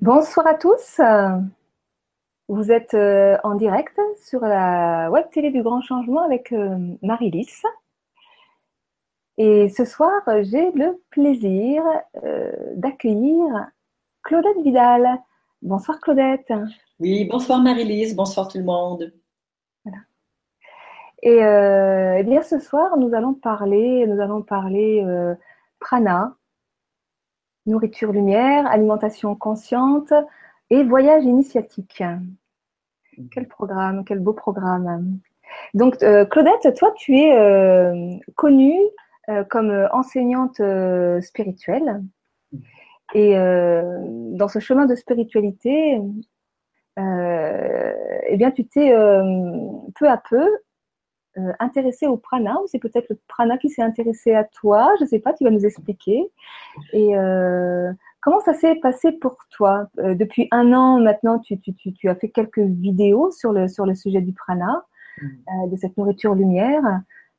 Bonsoir à tous. Vous êtes euh, en direct sur la web télé du Grand Changement avec euh, Marie-Lys. Et ce soir, j'ai le plaisir euh, d'accueillir Claudette Vidal. Bonsoir Claudette. Oui, bonsoir Marie-Lys, bonsoir tout le monde. Voilà. Et, eh bien ce soir, nous allons parler, nous allons parler prana, nourriture lumière, alimentation consciente et voyage initiatique. Mhm. Quel programme, quel beau programme. Donc euh, Claudette, toi tu es euh, connue euh, comme enseignante spirituelle. Mhm. Et dans ce chemin de spiritualité, eh bien, tu t'es peu à peu euh, intéressé au prana ou c'est peut-être le prana qui s'est intéressé à toi Je ne sais pas, tu vas nous expliquer. Et euh, comment ça s'est passé pour toi? Euh, Depuis un an maintenant, tu, tu, tu, as fait quelques vidéos sur le, sur le sujet du prana, de cette nourriture lumière.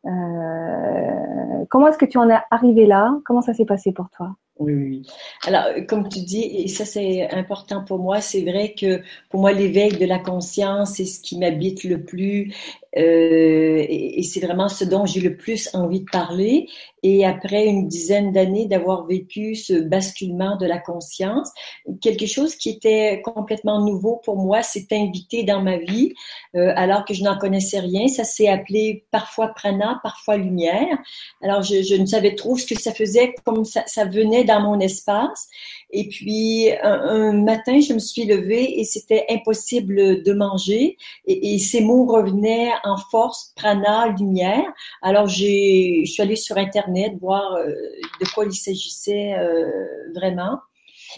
comment est-ce que tu en es arrivé là? Comment ça s'est passé pour toi? Oui, oui. Alors, comme tu dis, et ça c'est important pour moi, c'est vrai que pour moi l'éveil de la conscience, c'est ce qui m'habite le plus euh, et, c'est vraiment ce dont j'ai le plus envie de parler. Et après une dizaine d'années d'avoir vécu ce basculement de la conscience, quelque chose qui était complètement nouveau pour moi s'est invité dans ma vie, euh, alors que je n'en connaissais rien. Ça s'est appelé parfois prana, parfois lumière. Alors je, ne savais trop ce que ça faisait, comme ça, ça venait dans mon espace. Et puis, un, matin, je me suis levée et c'était impossible de manger. Et, et, ces mots revenaient en force, prana, lumière. Alors, j'ai, je suis allée sur Internet voir euh, de quoi il s'agissait euh, vraiment.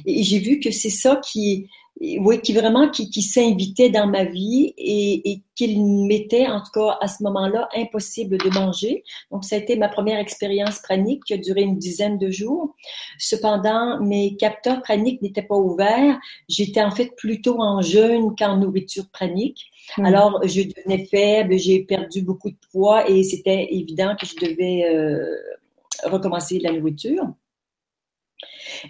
Et j'ai vu que c'est ça qui, oui, qui vraiment qui, s'invitait dans ma vie et, et qu'il m'était, en tout cas à ce moment-là, impossible de manger. Donc, ça a été ma première expérience pranique qui a duré une dizaine de jours. Cependant, mes capteurs praniques n'étaient pas ouverts. J'étais en fait plutôt en jeûne qu'en nourriture pranique. Alors, je devenais faible, j'ai perdu beaucoup de poids et c'était évident que je devais euh, recommencer la nourriture.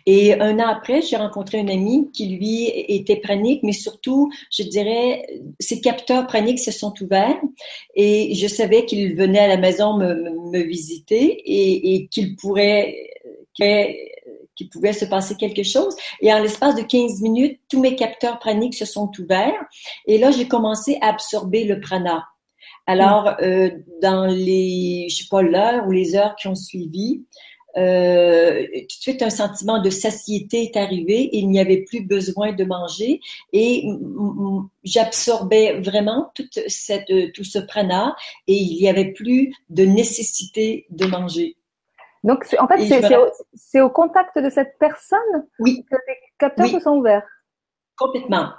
Et un an après, j'ai rencontré un ami qui, lui, était pranique, mais surtout, je dirais, ses capteurs praniques se sont ouverts et je savais qu'il venait à la maison me, me visiter et, et qu'il pourrait, qu'il pouvait se passer quelque chose. Et en l'espace de 15 minutes, tous mes capteurs praniques se sont ouverts. Et là, j'ai commencé à absorber le prana. Alors, euh, dans les, je sais pas, l'heure ou les heures qui ont suivi, euh, tout de suite un sentiment de satiété est arrivé. Il n'y avait plus besoin de manger et j'absorbais vraiment toute cette, tout ce prana et il n'y avait plus de nécessité de manger. Donc, en fait, c'est au, contact de cette personne oui. que les capteurs se sont ouverts. Complètement.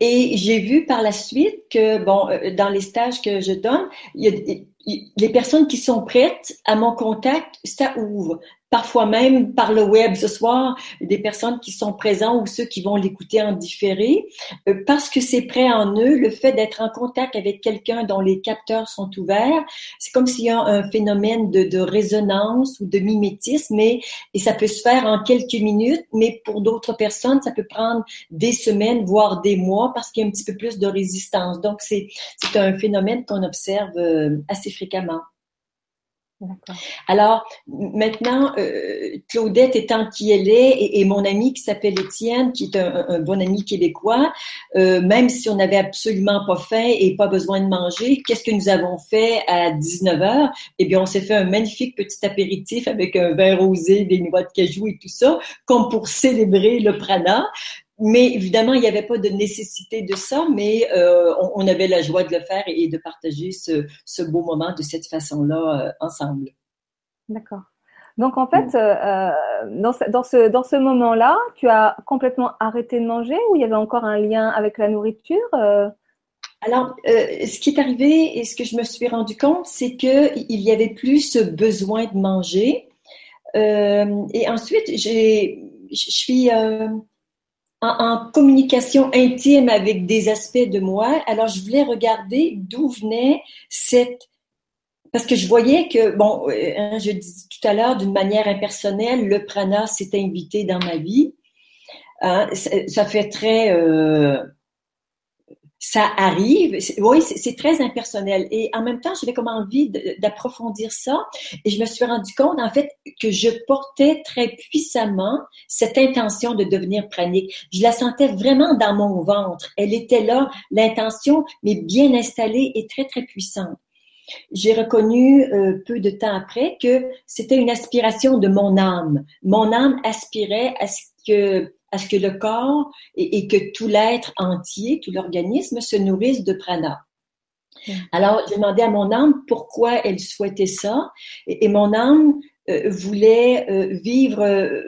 Et j'ai vu par la suite que, bon, euh, dans les stages que je donne, il y a, les personnes qui sont prêtes à mon contact, ça ouvre parfois même par le web ce soir, des personnes qui sont présentes ou ceux qui vont l'écouter en différé, euh, parce que c'est prêt en eux, le fait d'être en contact avec quelqu'un dont les capteurs sont ouverts, c'est comme s'il y a un phénomène de, de, résonance ou de mimétisme, et, ça peut se faire en quelques minutes, mais pour d'autres personnes, ça peut prendre des semaines, voire des mois, parce qu'il y a un petit peu plus de résistance. Donc, c'est un phénomène qu'on observe euh, assez fréquemment. Alors maintenant, euh, Claudette étant qui elle est et, mon ami qui s'appelle Étienne, qui est un, bon ami québécois, euh, même si on n'avait absolument pas faim et pas besoin de manger, qu'est-ce que nous avons fait à 19 h Eh bien, on s'est fait un magnifique petit apéritif avec un vin rosé, des noix de cajou et tout ça, comme pour célébrer le prana. Mais évidemment, il n'y avait pas de nécessité de ça, mais euh, on, avait la joie de le faire et, de partager ce, ce, beau moment de cette façon-là euh, ensemble. D'accord. Donc en fait, euh, dans ce, dans ce, dans ce moment-là, tu as complètement arrêté de manger ou il y avait encore un lien avec la nourriture alors, ce qui est arrivé et ce que je me suis rendu compte, c'est que il y avait plus ce besoin de manger. et ensuite, j'ai, je suis en, communication intime avec des aspects de moi. Alors, je voulais regarder d'où venait cette... Parce que je voyais que, bon, euh, hein, je disais tout à l'heure, d'une manière impersonnelle, le prana s'est invité dans ma vie. Hein, ça fait très ça arrive. Oui, c'est très impersonnel. Et en même temps, j'avais comme envie d'approfondir ça. Et je me suis rendu compte, en fait, que je portais très puissamment cette intention de devenir pranique. Je la sentais vraiment dans mon ventre. Elle était là, l'intention, mais bien installée et très, très puissante. J'ai reconnu euh, peu de temps après que c'était une aspiration de mon âme. Mon âme aspirait à ce que à ce que le corps et, que tout l'être entier, tout l'organisme se nourrisse de prana. Alors, j'ai demandé à mon âme pourquoi elle souhaitait ça, et, mon âme euh, voulait euh, vivre, euh,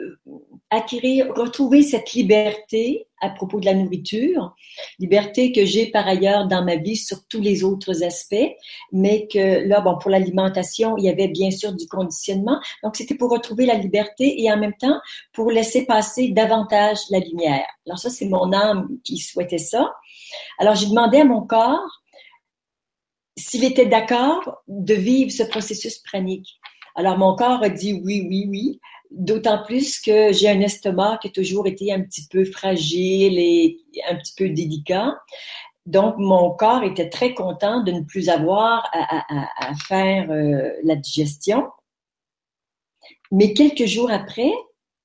acquérir, retrouver cette liberté à propos de la nourriture, liberté que j'ai par ailleurs dans ma vie sur tous les autres aspects, mais que là, bon, pour l'alimentation, il y avait bien sûr du conditionnement. Donc, c'était pour retrouver la liberté et en même temps pour laisser passer davantage la lumière. Alors ça, c'est mon âme qui souhaitait ça. Alors, j'ai demandé à mon corps s'il était d'accord de vivre ce processus pranique. Alors, mon corps a dit oui, oui, oui. D'autant plus que j'ai un estomac qui a toujours été un petit peu fragile et un petit peu délicat. Donc, mon corps était très content de ne plus avoir à, faire euh, la digestion. Mais quelques jours après,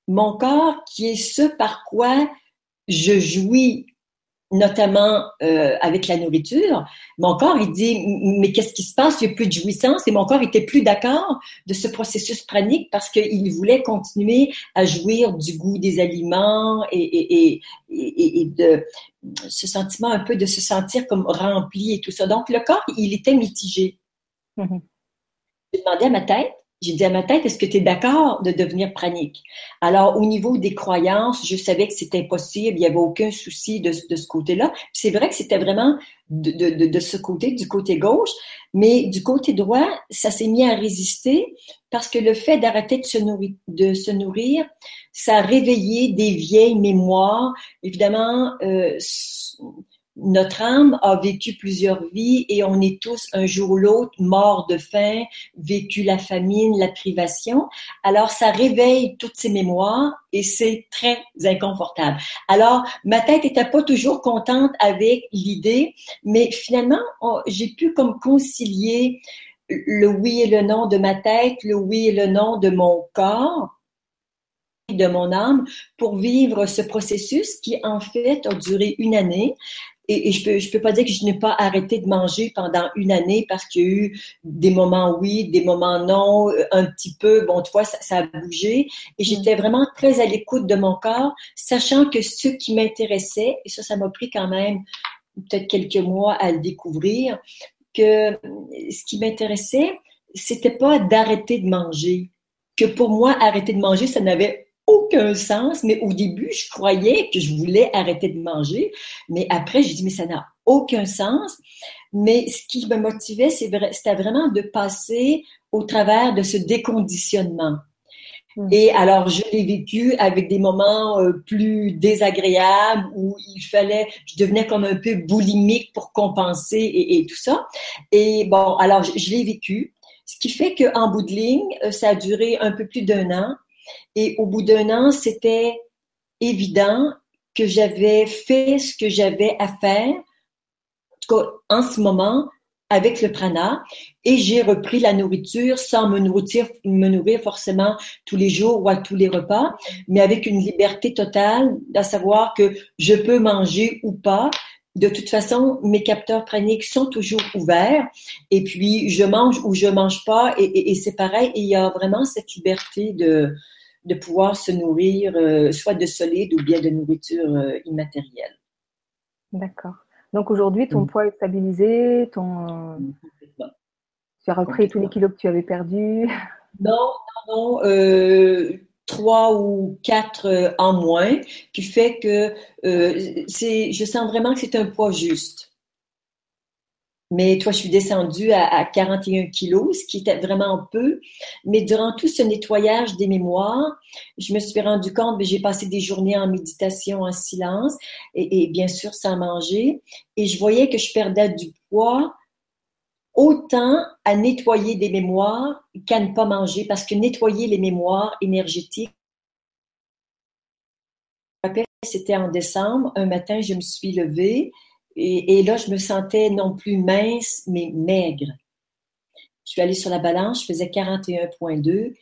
mon corps, qui est ce par quoi je jouis notamment euh, avec la nourriture, mon corps, il dit, mais qu'est-ce qui se passe? Il n'y a plus de jouissance et mon corps était plus d'accord de ce processus pranique parce qu'il voulait continuer à jouir du goût des aliments et, et, et, et, de ce sentiment un peu de se sentir comme rempli et tout ça. Donc, le corps, il était mitigé. Mm-hmm. J'ai demandé à ma tête, j'ai dit à ma tête, est-ce que tu es d'accord de devenir pranique? Alors, au niveau des croyances, je savais que c'était impossible, il n'y avait aucun souci de, ce côté-là. C'est vrai que c'était vraiment de, ce côté, du côté gauche, mais du côté droit, ça s'est mis à résister parce que le fait d'arrêter de se nourrir, de se nourrir, ça a réveillé des vieilles mémoires. Évidemment, euh, notre âme a vécu plusieurs vies et on est tous un jour ou l'autre morts de faim, vécu la famine, la privation. Alors ça réveille toutes ces mémoires et c'est très inconfortable. Alors ma tête était pas toujours contente avec l'idée, mais finalement j'ai pu comme concilier le oui et le non de ma tête, le oui et le non de mon corps de mon âme pour vivre ce processus qui en fait a duré une année et, je peux, je peux pas dire que je n'ai pas arrêté de manger pendant une année parce qu'il y a eu des moments oui, des moments non, euh, un petit peu, bon, tu vois, ça, a bougé. Et j'étais vraiment très à l'écoute de mon corps, sachant que ce qui m'intéressait, et ça, ça m'a pris quand même peut-être quelques mois à le découvrir, que ce qui m'intéressait, c'était pas d'arrêter de manger. Que pour moi, arrêter de manger, ça n'avait aucun sens, mais au début, je croyais que je voulais arrêter de manger, mais après, j'ai dit, mais ça n'a aucun sens. Mais ce qui me motivait, c'était vraiment de passer au travers de ce déconditionnement. Hmm. Et alors, je l'ai vécu avec des moments euh, plus désagréables où il fallait, je devenais comme un peu boulimique pour compenser et, tout ça. Et bon, alors, je, je l'ai vécu. Ce qui fait qu'en bout de ligne, euh, ça a duré un peu plus d'un an. Et au bout d'un an, c'était évident que j'avais fait ce que j'avais à faire, en ce moment, avec le prana, et j'ai repris la nourriture sans me nourrir, me nourrir forcément tous les jours ou à tous les repas, mais avec une liberté totale, à savoir que je peux manger ou pas. De toute façon, mes capteurs praniques sont toujours ouverts, et puis je mange ou je mange pas, et, et c'est pareil. Et il y a vraiment cette liberté de, de pouvoir se nourrir euh, soit de solide ou bien de nourriture euh, immatérielle. D'accord. Donc aujourd'hui, ton mm. poids est stabilisé, ton... tu as repris tous les kilos que tu avais perdus Non, non, non. Euh, trois ou quatre en moins, qui fait que c'est, je sens vraiment que c'est un poids juste. Mais toi, je suis descendue à, 41 kilos, ce qui était vraiment peu. Mais durant tout ce nettoyage des mémoires, je me suis rendu compte, que j'ai passé des journées en méditation, en silence, et, bien sûr sans manger. Et je voyais que je perdais du poids autant à nettoyer des mémoires qu'à ne pas manger, parce que nettoyer les mémoires énergétiques, rappelle, c'était en décembre. Un matin, je me suis levée et, là, je me sentais non plus mince, mais maigre. Je suis allée sur la balance, je faisais 41,2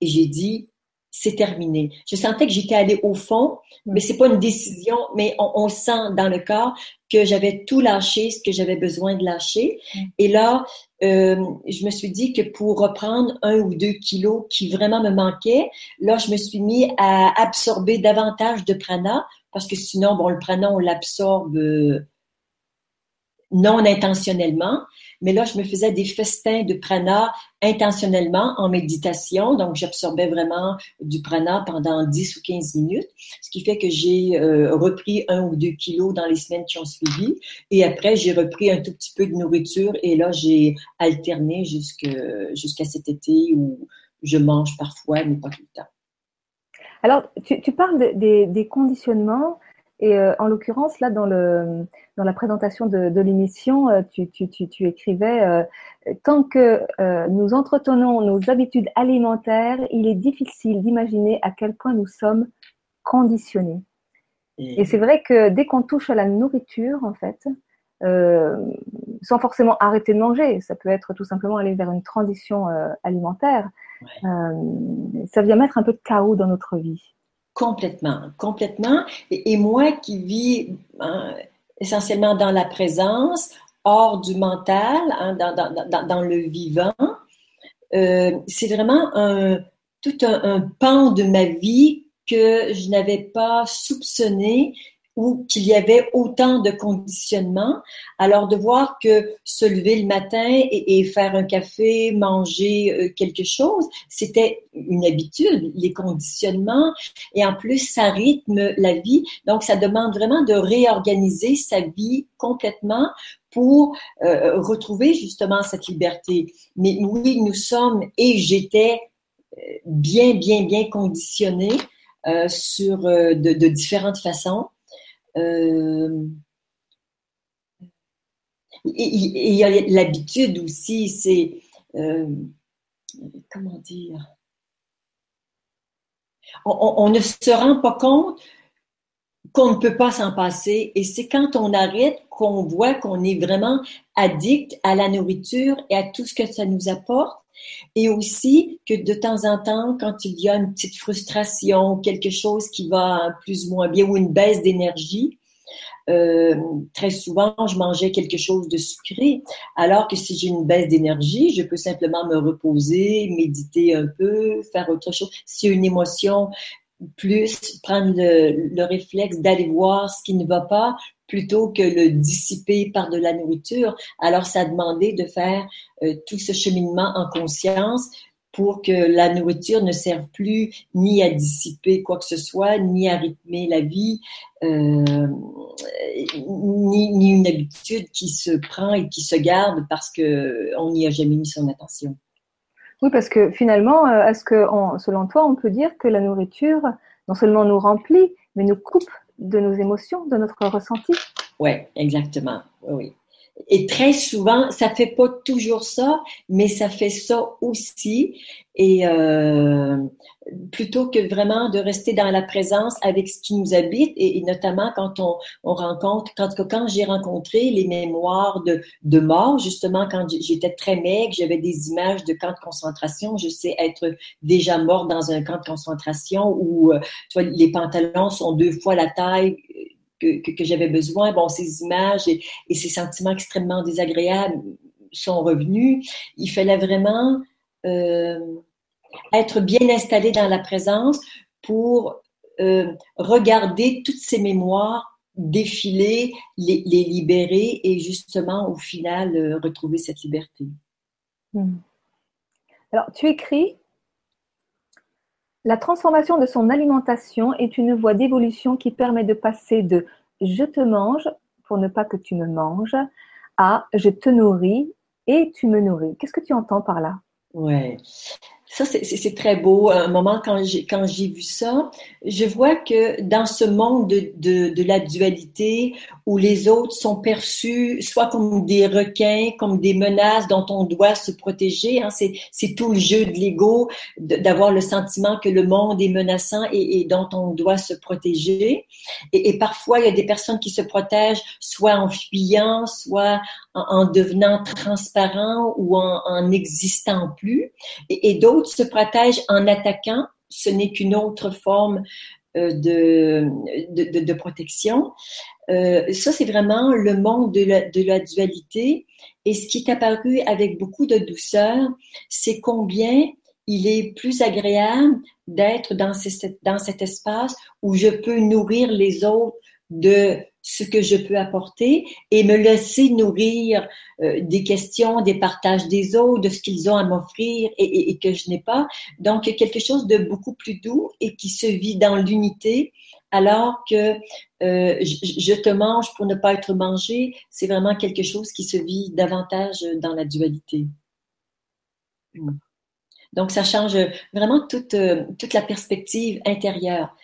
et j'ai dit, c'est terminé. Je sentais que j'étais allée au fond, mais c'est pas une décision, mais on, on, sent dans le corps que j'avais tout lâché, ce que j'avais besoin de lâcher. Et là, euh, je me suis dit que pour reprendre un ou deux kilos qui vraiment me manquaient, là, je me suis mis à absorber davantage de prana parce que sinon, bon, le prana, on l'absorbe euh, non intentionnellement. Mais là, je me faisais des festins de prana intentionnellement en méditation. Donc, j'absorbais vraiment du prana pendant 10 ou 15 minutes, ce qui fait que j'ai euh, repris un ou deux kilos dans les semaines qui ont suivi. Et après, j'ai repris un tout petit peu de nourriture et là, j'ai alterné jusqu'à cet été où je mange parfois, mais pas tout le temps. Alors, tu, tu parles des, des conditionnements et euh, en l'occurrence, là, dans, le, dans la présentation de, de l'émission, euh, tu, tu, tu, tu, écrivais euh, Tant que euh, nous entretenons nos habitudes alimentaires, il est difficile d'imaginer à quel point nous sommes conditionnés. Et, et c'est vrai que dès qu'on touche à la nourriture, en fait, sans forcément arrêter de manger, ça peut être tout simplement aller vers une transition alimentaire, ouais. ça vient mettre un peu de chaos dans notre vie. Complètement, complètement. Et, moi qui vis hein, essentiellement dans la présence, hors du mental, hein, dans, le vivant, euh, c'est vraiment tout un, pan de ma vie que je n'avais pas soupçonné ou qu'il y avait autant de conditionnements. Alors de voir que se lever le matin et, et faire un café, manger euh, quelque chose, c'était une habitude, les conditionnements, et en plus ça rythme la vie. Donc ça demande vraiment de réorganiser sa vie complètement pour euh, retrouver justement cette liberté. Mais oui, nous sommes et j'étais euh, bien, bien, bien conditionnée euh, sur euh, de, de différentes façons. Euh, il y a l'habitude aussi, c'est euh, comment dire, on, on, ne se rend pas compte qu'on ne peut pas s'en passer. Et c'est quand on arrête qu'on voit qu'on est vraiment addict à la nourriture et à tout ce que ça nous apporte. Et aussi que de temps en temps, quand il y a une petite frustration, quelque chose qui va plus ou moins bien ou une baisse d'énergie, euh, très souvent, je mangeais quelque chose de sucré, alors que si j'ai une baisse d'énergie, je peux simplement me reposer, méditer un peu, faire autre chose. Si une émotion, plus prendre le, le réflexe d'aller voir ce qui ne va pas plutôt que le dissiper par de la nourriture. Alors, ça a demandé de faire euh, tout ce cheminement en conscience pour que la nourriture ne serve plus ni à dissiper quoi que ce soit, ni à rythmer la vie, euh, ni, ni, une habitude qui se prend et qui se garde parce qu'on n'y a jamais mis son attention. Oui, parce que finalement, euh, est-ce que, on, selon toi, on peut dire que la nourriture non seulement nous remplit, mais nous coupe de nos émotions, de notre ressenti? Oui, exactement. Oui. Et très souvent, ça fait pas toujours ça, mais ça fait ça aussi. Et euh, plutôt que vraiment de rester dans la présence avec ce qui nous habite, et, notamment quand on, on, rencontre, quand, quand j'ai rencontré les mémoires de, de mort, justement quand j'étais très maigre, j'avais des images de camps de concentration. Je sais être déjà mort dans un camp de concentration où euh, tu vois, les pantalons sont deux fois la taille que, j'avais besoin. Bon, ces images et, ces sentiments extrêmement désagréables sont revenus. Il fallait vraiment euh, être bien installé dans la présence pour euh, regarder toutes ces mémoires défiler, les, les, libérer et justement au final euh, retrouver cette liberté. Hmm. Alors, tu écris la transformation de son alimentation est une voie d'évolution qui permet de passer de je te mange pour ne pas que tu me manges à je te nourris et tu me nourris. Qu'est-ce que tu entends par là? Ça, c'est très beau. Un moment, quand j'ai vu ça, je vois que dans ce monde de, de, la dualité, où les autres sont perçus soit comme des requins, comme des menaces dont on doit se protéger, hein, c'est tout le jeu de l'ego, d'avoir le sentiment que le monde est menaçant et, dont on doit se protéger. Et, parfois, il y a des personnes qui se protègent soit en fuyant, soit en, en devenant transparent ou en n'existant plus. Et d'autres se protègent en attaquant. Ce n'est qu'une autre forme euh, de, de, de, protection. Euh, ça, c'est vraiment le monde de la, de la dualité. Et ce qui est apparu avec beaucoup de douceur, c'est combien il est plus agréable d'être dans, dans cet espace où je peux nourrir les autres de ce que je peux apporter et me laisser nourrir euh, des questions, des partages des autres, de ce qu'ils ont à m'offrir et, et, que je n'ai pas. Donc, quelque chose de beaucoup plus doux et qui se vit dans l'unité, alors que euh, je, je, te mange pour ne pas être mangé, c'est vraiment quelque chose qui se vit davantage dans la dualité. Donc, ça change vraiment toute, euh, toute la perspective intérieure.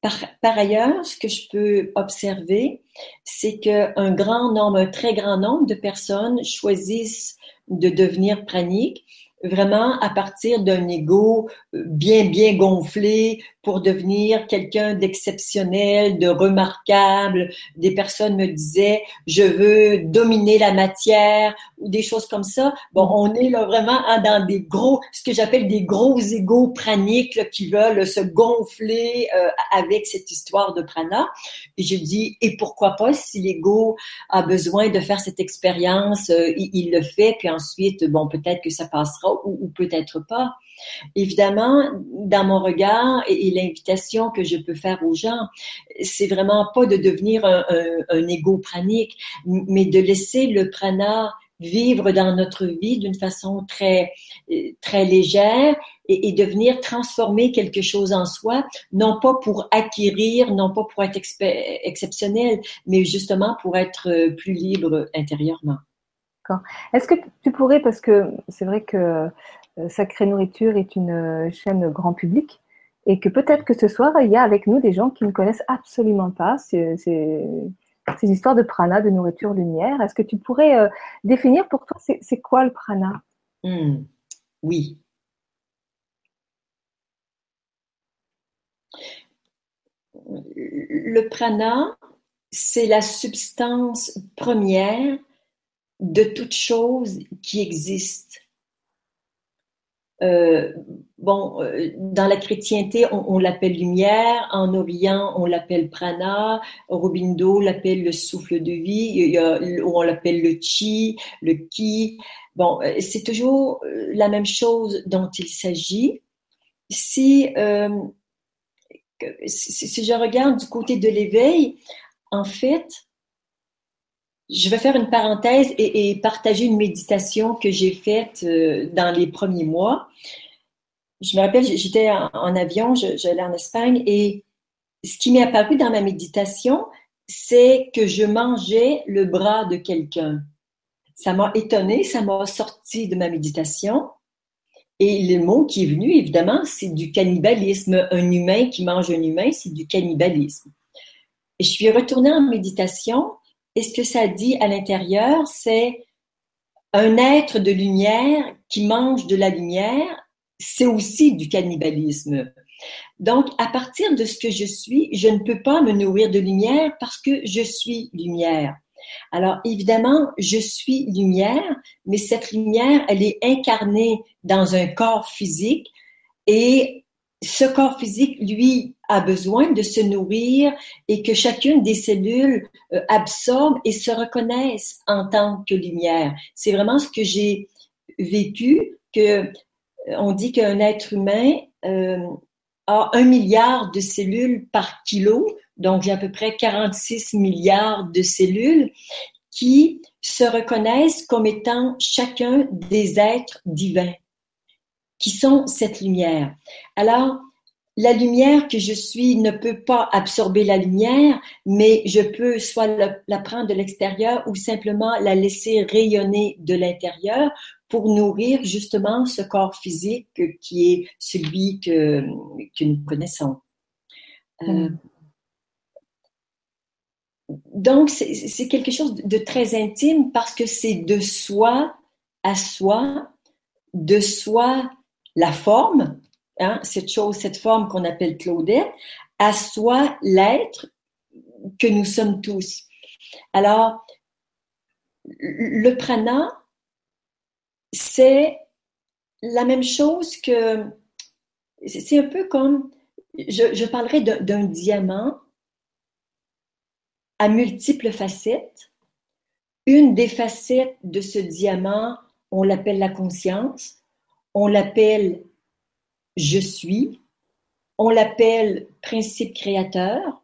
Par, ailleurs, ce que je peux observer, c'est qu'un grand nombre, un très grand nombre de personnes choisissent de devenir praniques vraiment à partir d'un ego euh, bien, bien gonflé pour devenir quelqu'un d'exceptionnel, de remarquable. Des personnes me disaient, je veux dominer la matière ou des choses comme ça. Bon, mm-hmm. on est là vraiment hein, dans des gros, ce que j'appelle des gros égos praniques là, qui veulent se gonfler euh, avec cette histoire de prana. Et je dis, et pourquoi pas si l'ego a besoin de faire cette expérience, euh, il, il, le fait, puis ensuite, bon, peut-être que ça passera ou, peut-être pas. Évidemment, dans mon regard et, l'invitation que je peux faire aux gens, c'est vraiment pas de devenir un, un, ego pranique, mais de laisser le prana vivre dans notre vie d'une façon très très légère et, et, de venir transformer quelque chose en soi, non pas pour acquérir, non pas pour être exceptionnel, mais justement pour être plus libre intérieurement. Est-ce que tu pourrais, parce que c'est vrai que euh, Sacrée Nourriture est une euh, chaîne grand public et que peut-être que ce soir, il y a avec nous des gens qui ne connaissent absolument pas ces, histoires de prana, de nourriture lumière. Est-ce que tu pourrais euh, définir pour toi, c'est quoi le prana? Mmh, Oui. Le prana, c'est la substance première de toute chose qui existe. Euh, bon, euh, dans la chrétienté, on, l'appelle lumière. En Orient, on l'appelle prana. Robindo l'appelle le souffle de vie. Il y a, on l'appelle le chi, le ki. Bon, euh, c'est toujours euh, la même chose dont il s'agit. Si, euh, si, si je regarde du côté de l'éveil, en fait, je vais faire une parenthèse et, partager une méditation que j'ai faite euh, dans les premiers mois. Je me rappelle, j'étais en, en, avion, j'allais en Espagne et ce qui m'est apparu dans ma méditation, c'est que je mangeais le bras de quelqu'un. Ça m'a étonné, ça m'a sorti de ma méditation. Et le mot qui est venu, évidemment, c'est du cannibalisme. Un humain qui mange un humain, c'est du cannibalisme. Et je suis retournée en méditation et ce que ça dit à l'intérieur, c'est un être de lumière qui mange de la lumière, c'est aussi du cannibalisme. Donc, à partir de ce que je suis, je ne peux pas me nourrir de lumière parce que je suis lumière. Alors, évidemment, je suis lumière, mais cette lumière, elle est incarnée dans un corps physique et ce corps physique, lui, a besoin de se nourrir et que chacune des cellules euh, absorbe et se reconnaisse en tant que lumière. C'est vraiment ce que j'ai vécu, que euh, on dit qu'un être humain euh, a un milliard de cellules par kilo, donc j'ai à peu près 46 milliards de cellules qui se reconnaissent comme étant chacun des êtres divins qui sont cette lumière. Alors, la lumière que je suis ne peut pas absorber la lumière, mais je peux soit la, prendre de l'extérieur ou simplement la laisser rayonner de l'intérieur pour nourrir justement ce corps physique qui est celui que, que nous connaissons. Euh, mm. donc, c'est quelque chose de très intime parce que c'est de soi à soi, de soi la forme, hein, cette chose, cette forme qu'on appelle Claudette, à soi l'être que nous sommes tous. Alors, le prana, c'est la même chose que, c'est un peu comme, je parlerai d'un diamant à multiples facettes. Une des facettes de ce diamant, on l'appelle la conscience, on l'appelle je suis, on l'appelle principe créateur,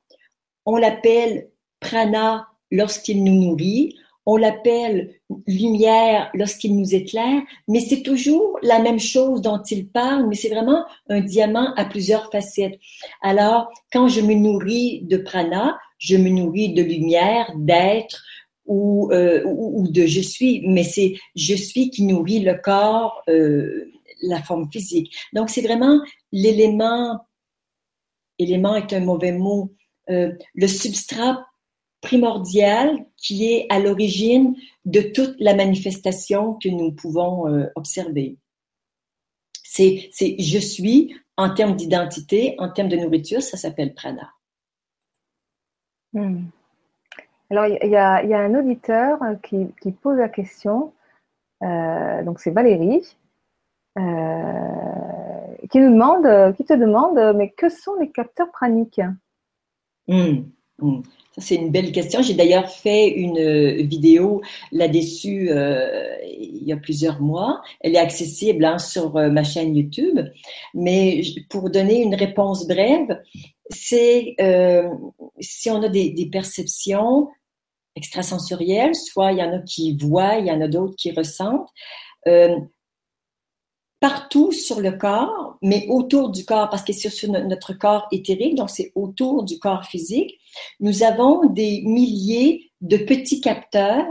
on l'appelle prana lorsqu'il nous nourrit, on l'appelle lumière lorsqu'il nous éclaire, mais c'est toujours la même chose dont il parle, mais c'est vraiment un diamant à plusieurs facettes. Alors, quand je me nourris de prana, je me nourris de lumière, d'être ou, euh, de je suis, mais c'est je suis qui nourrit le corps, euh, la forme physique. Donc, c'est vraiment l'élément, élément est un mauvais mot, euh, le substrat primordial qui est à l'origine de toute la manifestation que nous pouvons euh, observer. C'est, je suis en termes d'identité, en termes de nourriture, ça s'appelle prana. Hmm. Alors, il y, a, un auditeur qui, pose la question, euh, donc c'est Valérie, qui nous demande, qui te demande, mais que sont les capteurs praniques. Hmm. C'est une belle question. J'ai d'ailleurs fait une euh, vidéo là-dessus euh, il y a plusieurs mois. Elle est accessible hein, sur euh, ma chaîne YouTube. Mais pour donner une réponse brève, c'est si on a des, perceptions extrasensorielles, soit il y en a qui voient, il y en a d'autres qui ressentent partout sur le corps, mais autour du corps, parce que c'est sur notre corps éthérique, donc c'est autour du corps physique, nous avons des milliers de petits capteurs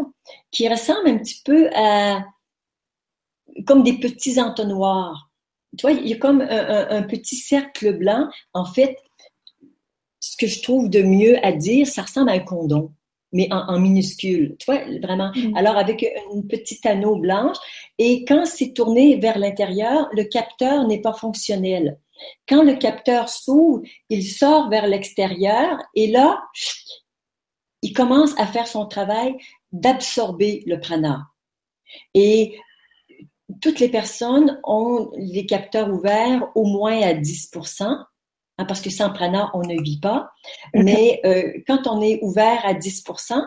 qui ressemblent un petit peu à comme des petits entonnoirs. Tu vois, il y a comme un, petit cercle blanc. En fait, ce que je trouve de mieux à dire, ça ressemble à un condom mais en, minuscule, tu vois, vraiment. Mm. Alors, avec une petite anneau blanche, et quand c'est tourné vers l'intérieur, le capteur n'est pas fonctionnel. Quand le capteur s'ouvre, il sort vers l'extérieur, et là, il commence à faire son travail d'absorber le prana. Et toutes les personnes ont les capteurs ouverts au moins à 10 Hein, parce que sans prana, on ne vit pas. Mais euh, quand on est ouvert à 10%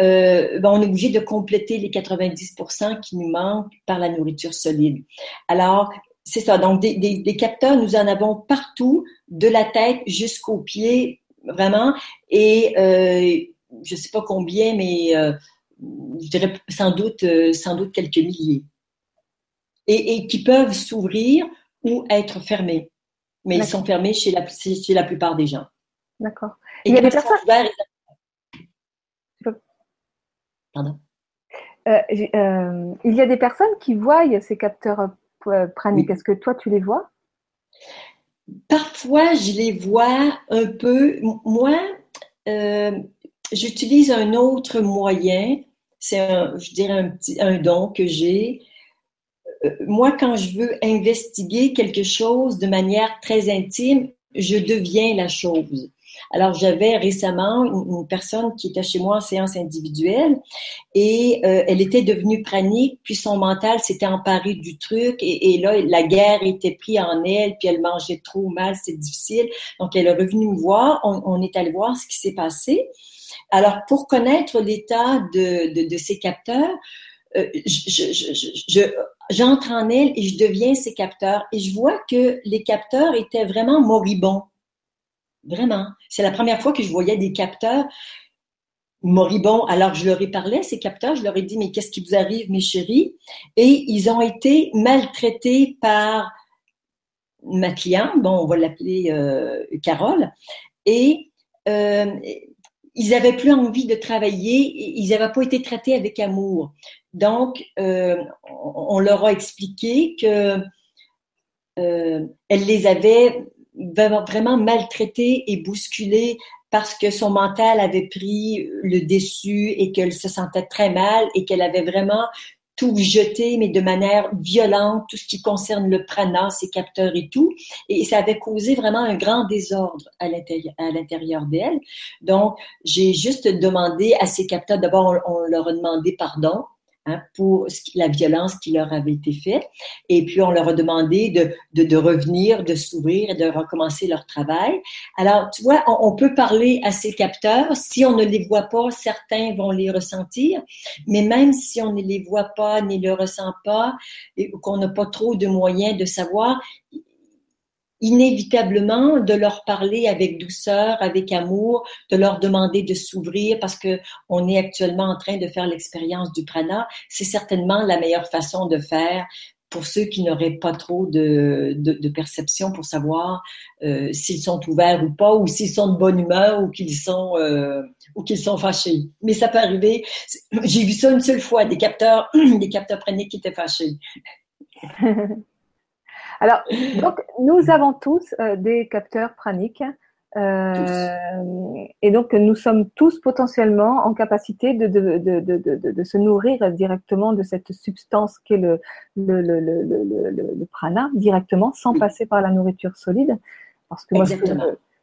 euh, ben, on est obligé de compléter les 90% qui nous manquent par la nourriture solide. Alors, c'est ça. Donc, des, des, des, capteurs, nous en avons partout, de la tête jusqu'aux pieds, vraiment. Et euh, je sais pas combien, mais euh, je dirais sans doute, euh, sans doute quelques milliers. Et, et qui peuvent s'ouvrir ou être fermés mais ils sont fermés chez la, chez la plupart des gens. D'accord. Il y a des personnes. Pardon. Euh, euh, il y a des personnes qui voient ces capteurs euh, praniques. Est-ce que toi, tu les vois? Parfois, je les vois un peu. Moi, j'utilise un autre moyen. C'est, je dirais, un, petit, un don que j'ai. Euh, moi, quand je veux investiguer quelque chose de manière très intime, je deviens la chose. Alors, j'avais récemment une, personne qui était chez moi en séance individuelle et euh, elle était devenue pranique, puis son mental s'était emparé du truc et, là, la guerre était prise en elle, puis elle mangeait trop mal, c'est difficile. Donc, elle est revenue me voir, on, est allé voir ce qui s'est passé. Alors, pour connaître l'état de, de, de ces capteurs, euh, j'entre en elle et je deviens ses capteurs. Et je vois que les capteurs étaient vraiment moribonds. Vraiment. C'est la première fois que je voyais des capteurs moribonds. Alors, je leur ai parlé, ces capteurs, je leur ai dit, mais qu'est-ce qui vous arrive, mes chéris? Et ils ont été maltraités par ma cliente, bon, on va l'appeler euh, Carole, et euh, ils n'avaient plus envie de travailler, ils n'avaient pas été traités avec amour. Donc, euh, on leur a expliqué que euh, elle les avait vraiment maltraités et bousculés parce que son mental avait pris le déçu et qu'elle se sentait très mal et qu'elle avait vraiment tout jeté, mais de manière violente, tout ce qui concerne le prana, ses capteurs et tout. Et ça avait causé vraiment un grand désordre à l'intérieur d'elle. Donc, j'ai juste demandé à ces capteurs, d'abord, on, leur a demandé pardon Hein, pour la violence qui leur avait été faite. Et puis, on leur a demandé de, de, de revenir, de s'ouvrir et de recommencer leur travail. Alors, tu vois, on, on, peut parler à ces capteurs. Si on ne les voit pas, certains vont les ressentir. Mais même si on ne les voit pas, ni les ressent pas, et qu'on n'a pas trop de moyens de savoir, inévitablement de leur parler avec douceur, avec amour, de leur demander de s'ouvrir parce que on est actuellement en train de faire l'expérience du prana. C'est certainement la meilleure façon de faire pour ceux qui n'auraient pas trop de, de, perception pour savoir euh, s'ils sont ouverts ou pas, ou s'ils sont de bonne humeur ou qu'ils sont euh, ou qu'ils sont fâchés. Mais ça peut arriver. J'ai vu ça une seule fois, des capteurs, des capteurs praniques qui étaient fâchés. Alors, donc, nous avons tous euh, des capteurs praniques. Euh, et donc, nous sommes tous potentiellement en capacité de, de, de, de, se nourrir directement de cette substance qu'est le, le, le, le, prana, directement, sans passer par la nourriture solide. Parce que moi, ce que,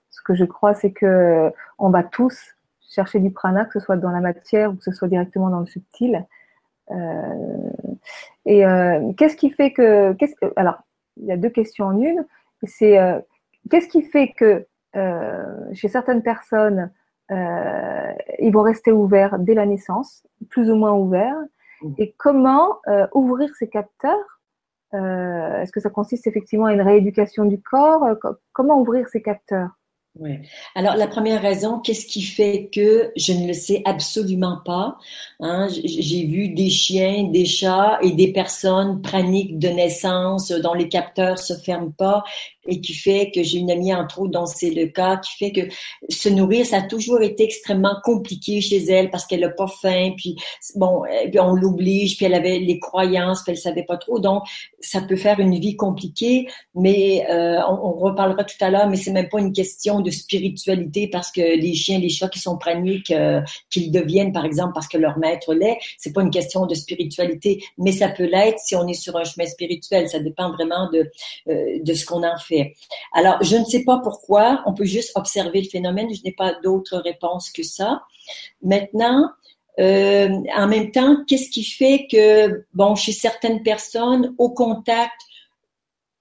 ce que je crois, c'est que on va tous chercher du prana, que ce soit dans la matière ou que ce soit directement dans le subtil. Euh, et euh, qu'est-ce qui fait que, qu'est-ce que, alors, il y a deux questions en une. C'est euh, qu'est-ce qui fait que euh, chez certaines personnes, euh, ils vont rester ouverts dès la naissance, plus ou moins ouverts, mmh. et comment ouvrir ces capteurs Est-ce que ça consiste effectivement à une rééducation du corps? Comment ouvrir ces capteurs? Oui. Alors, la première raison, qu'est-ce qui fait que je ne le sais absolument pas? Hein? J'ai vu des chiens, des chats et des personnes praniques de naissance dont les capteurs se ferment pas et qui fait que j'ai une amie entre autres dont c'est le cas, qui fait que se nourrir, ça a toujours été extrêmement compliqué chez elle parce qu'elle n'a pas faim, puis bon, puis on l'oblige, puis elle avait les croyances, puis elle savait pas trop, donc ça peut faire une vie compliquée, mais euh, on, on, reparlera tout à l'heure, mais c'est même pas une question de spiritualité parce que les chiens, les chats qui sont praniques, euh, qu'ils deviennent par exemple parce que leur maître l'est, c'est pas une question de spiritualité, mais ça peut l'être si on est sur un chemin spirituel, ça dépend vraiment de, euh, de ce qu'on en fait. Alors, je ne sais pas pourquoi, on peut juste observer le phénomène, je n'ai pas d'autre réponse que ça. Maintenant, euh, en même temps, qu'est-ce qui fait que, bon, chez certaines personnes, au contact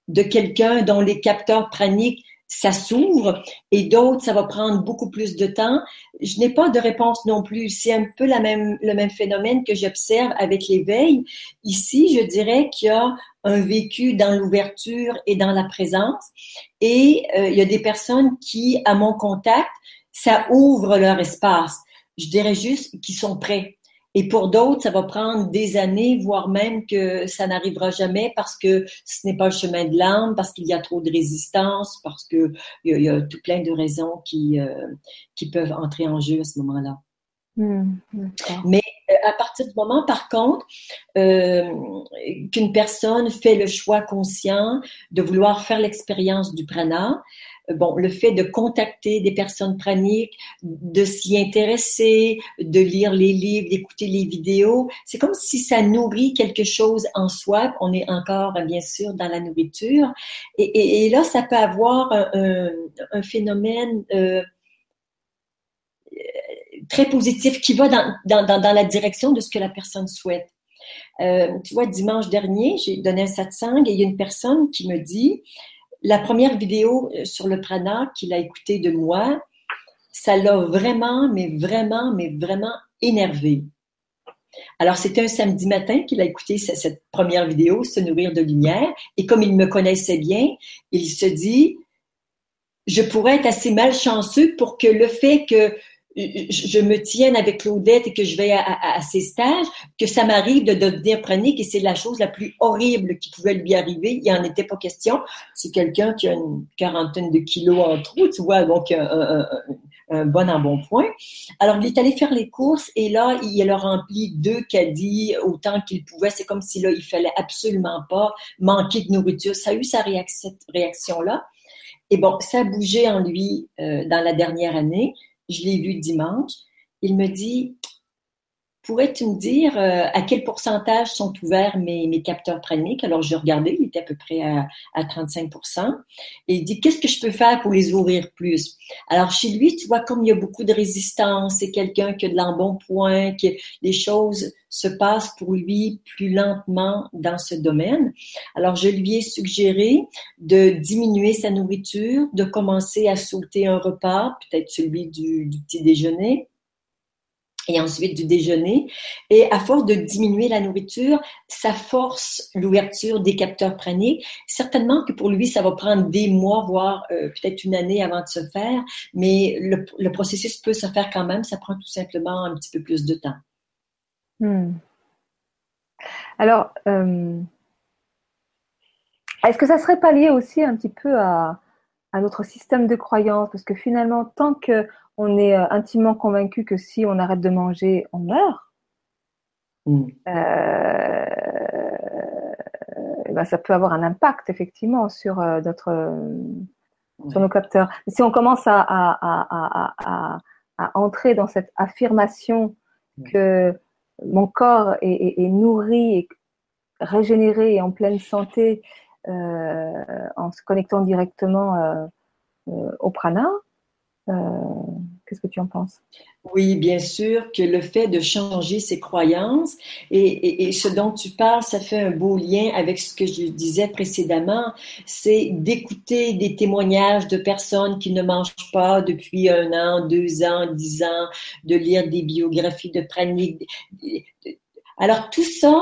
de quelqu'un dont les capteurs praniques ça s'ouvre et d'autres, ça va prendre beaucoup plus de temps. Je n'ai pas de réponse non plus. C'est un peu la même, le même phénomène que j'observe avec l'éveil. Ici, je dirais qu'il y a un vécu dans l'ouverture et dans la présence. Et euh, il y a des personnes qui, à mon contact, ça ouvre leur espace. Je dirais juste qu'ils sont prêts. Et pour d'autres, ça va prendre des années, voire même que ça n'arrivera jamais parce que ce n'est pas le chemin de l'âme, parce qu'il y a trop de résistance, parce que il y, a, tout plein de raisons qui euh, qui peuvent entrer en jeu à ce moment-là. Mmh, Mais euh, à partir du moment, par contre, euh, qu'une personne fait le choix conscient de vouloir faire l'expérience du prana, bon, le fait de contacter des personnes praniques, de s'y intéresser, de lire les livres, d'écouter les vidéos, c'est comme si ça nourrit quelque chose en soi. On est encore, bien sûr, dans la nourriture. Et, là, ça peut avoir un, phénomène euh, très positif qui va dans, la direction de ce que la personne souhaite. Euh, tu vois, dimanche dernier, j'ai donné un satsang et il y a une personne qui me dit, la première vidéo euh, sur le prana qu'il a écouté de moi, ça l'a vraiment, mais vraiment, mais vraiment énervé. Alors, c'était un samedi matin qu'il a écouté cette première vidéo, Se nourrir de lumière, et comme il me connaissait bien, il se dit, je pourrais être assez malchanceux pour que le fait que je me tienne avec Claudette et que je vais à, à, ses stages, que ça m'arrive de, devenir pranique et c'est la chose la plus horrible qui pouvait lui arriver. Il en était pas question. C'est quelqu'un qui a une quarantaine de kilos en trop, tu vois, donc un, un bon embonpoint. Alors, il est allé faire les courses et là, il a rempli deux caddies autant qu'il pouvait. C'est comme si là, il fallait absolument pas manquer de nourriture. Ça a eu sa réaction-là. Et bon, ça a bougé en lui euh, dans la dernière année. Je l'ai vu dimanche. Il me dit, Pourrais-tu me dire euh, à quel pourcentage sont ouverts mes, mes capteurs praniques? Alors, j'ai regardé, il était à peu près à, à 35 Et il dit, qu'est-ce que je peux faire pour les ouvrir plus? Alors, chez lui, tu vois, comme il y a beaucoup de résistance, c'est quelqu'un qui a de l'embonpoint, que les choses se passent pour lui plus lentement dans ce domaine. Alors, je lui ai suggéré de diminuer sa nourriture, de commencer à sauter un repas, peut-être celui du, du petit déjeuner, et ensuite du déjeuner. Et à force de diminuer la nourriture, ça force l'ouverture des capteurs praniques. Certainement que pour lui, ça va prendre des mois, voire euh, peut-être une année avant de se faire, mais le, processus peut se faire quand même. Ça prend tout simplement un petit peu plus de temps. Hmm. Alors, euh, est-ce que ça serait pas lié aussi un petit peu à, à notre système de croyance Parce que finalement, tant que on est euh, intimement convaincu que si on arrête de manger, on meurt. Mm. Euh, ben ça peut avoir un impact effectivement sur euh, notre sur nos capteurs. si on commence à, à, entrer dans cette affirmation que mon corps est, nourri et régénéré et en pleine santé en se connectant directement au prana, qu'est-ce que tu en penses? Oui, bien sûr que le fait de changer ses croyances et, ce dont tu parles, ça fait un beau lien avec ce que je disais précédemment, c'est d'écouter des témoignages de personnes qui ne mangent pas depuis un an, deux ans, dix ans, de lire des biographies de praniques. Alors tout ça,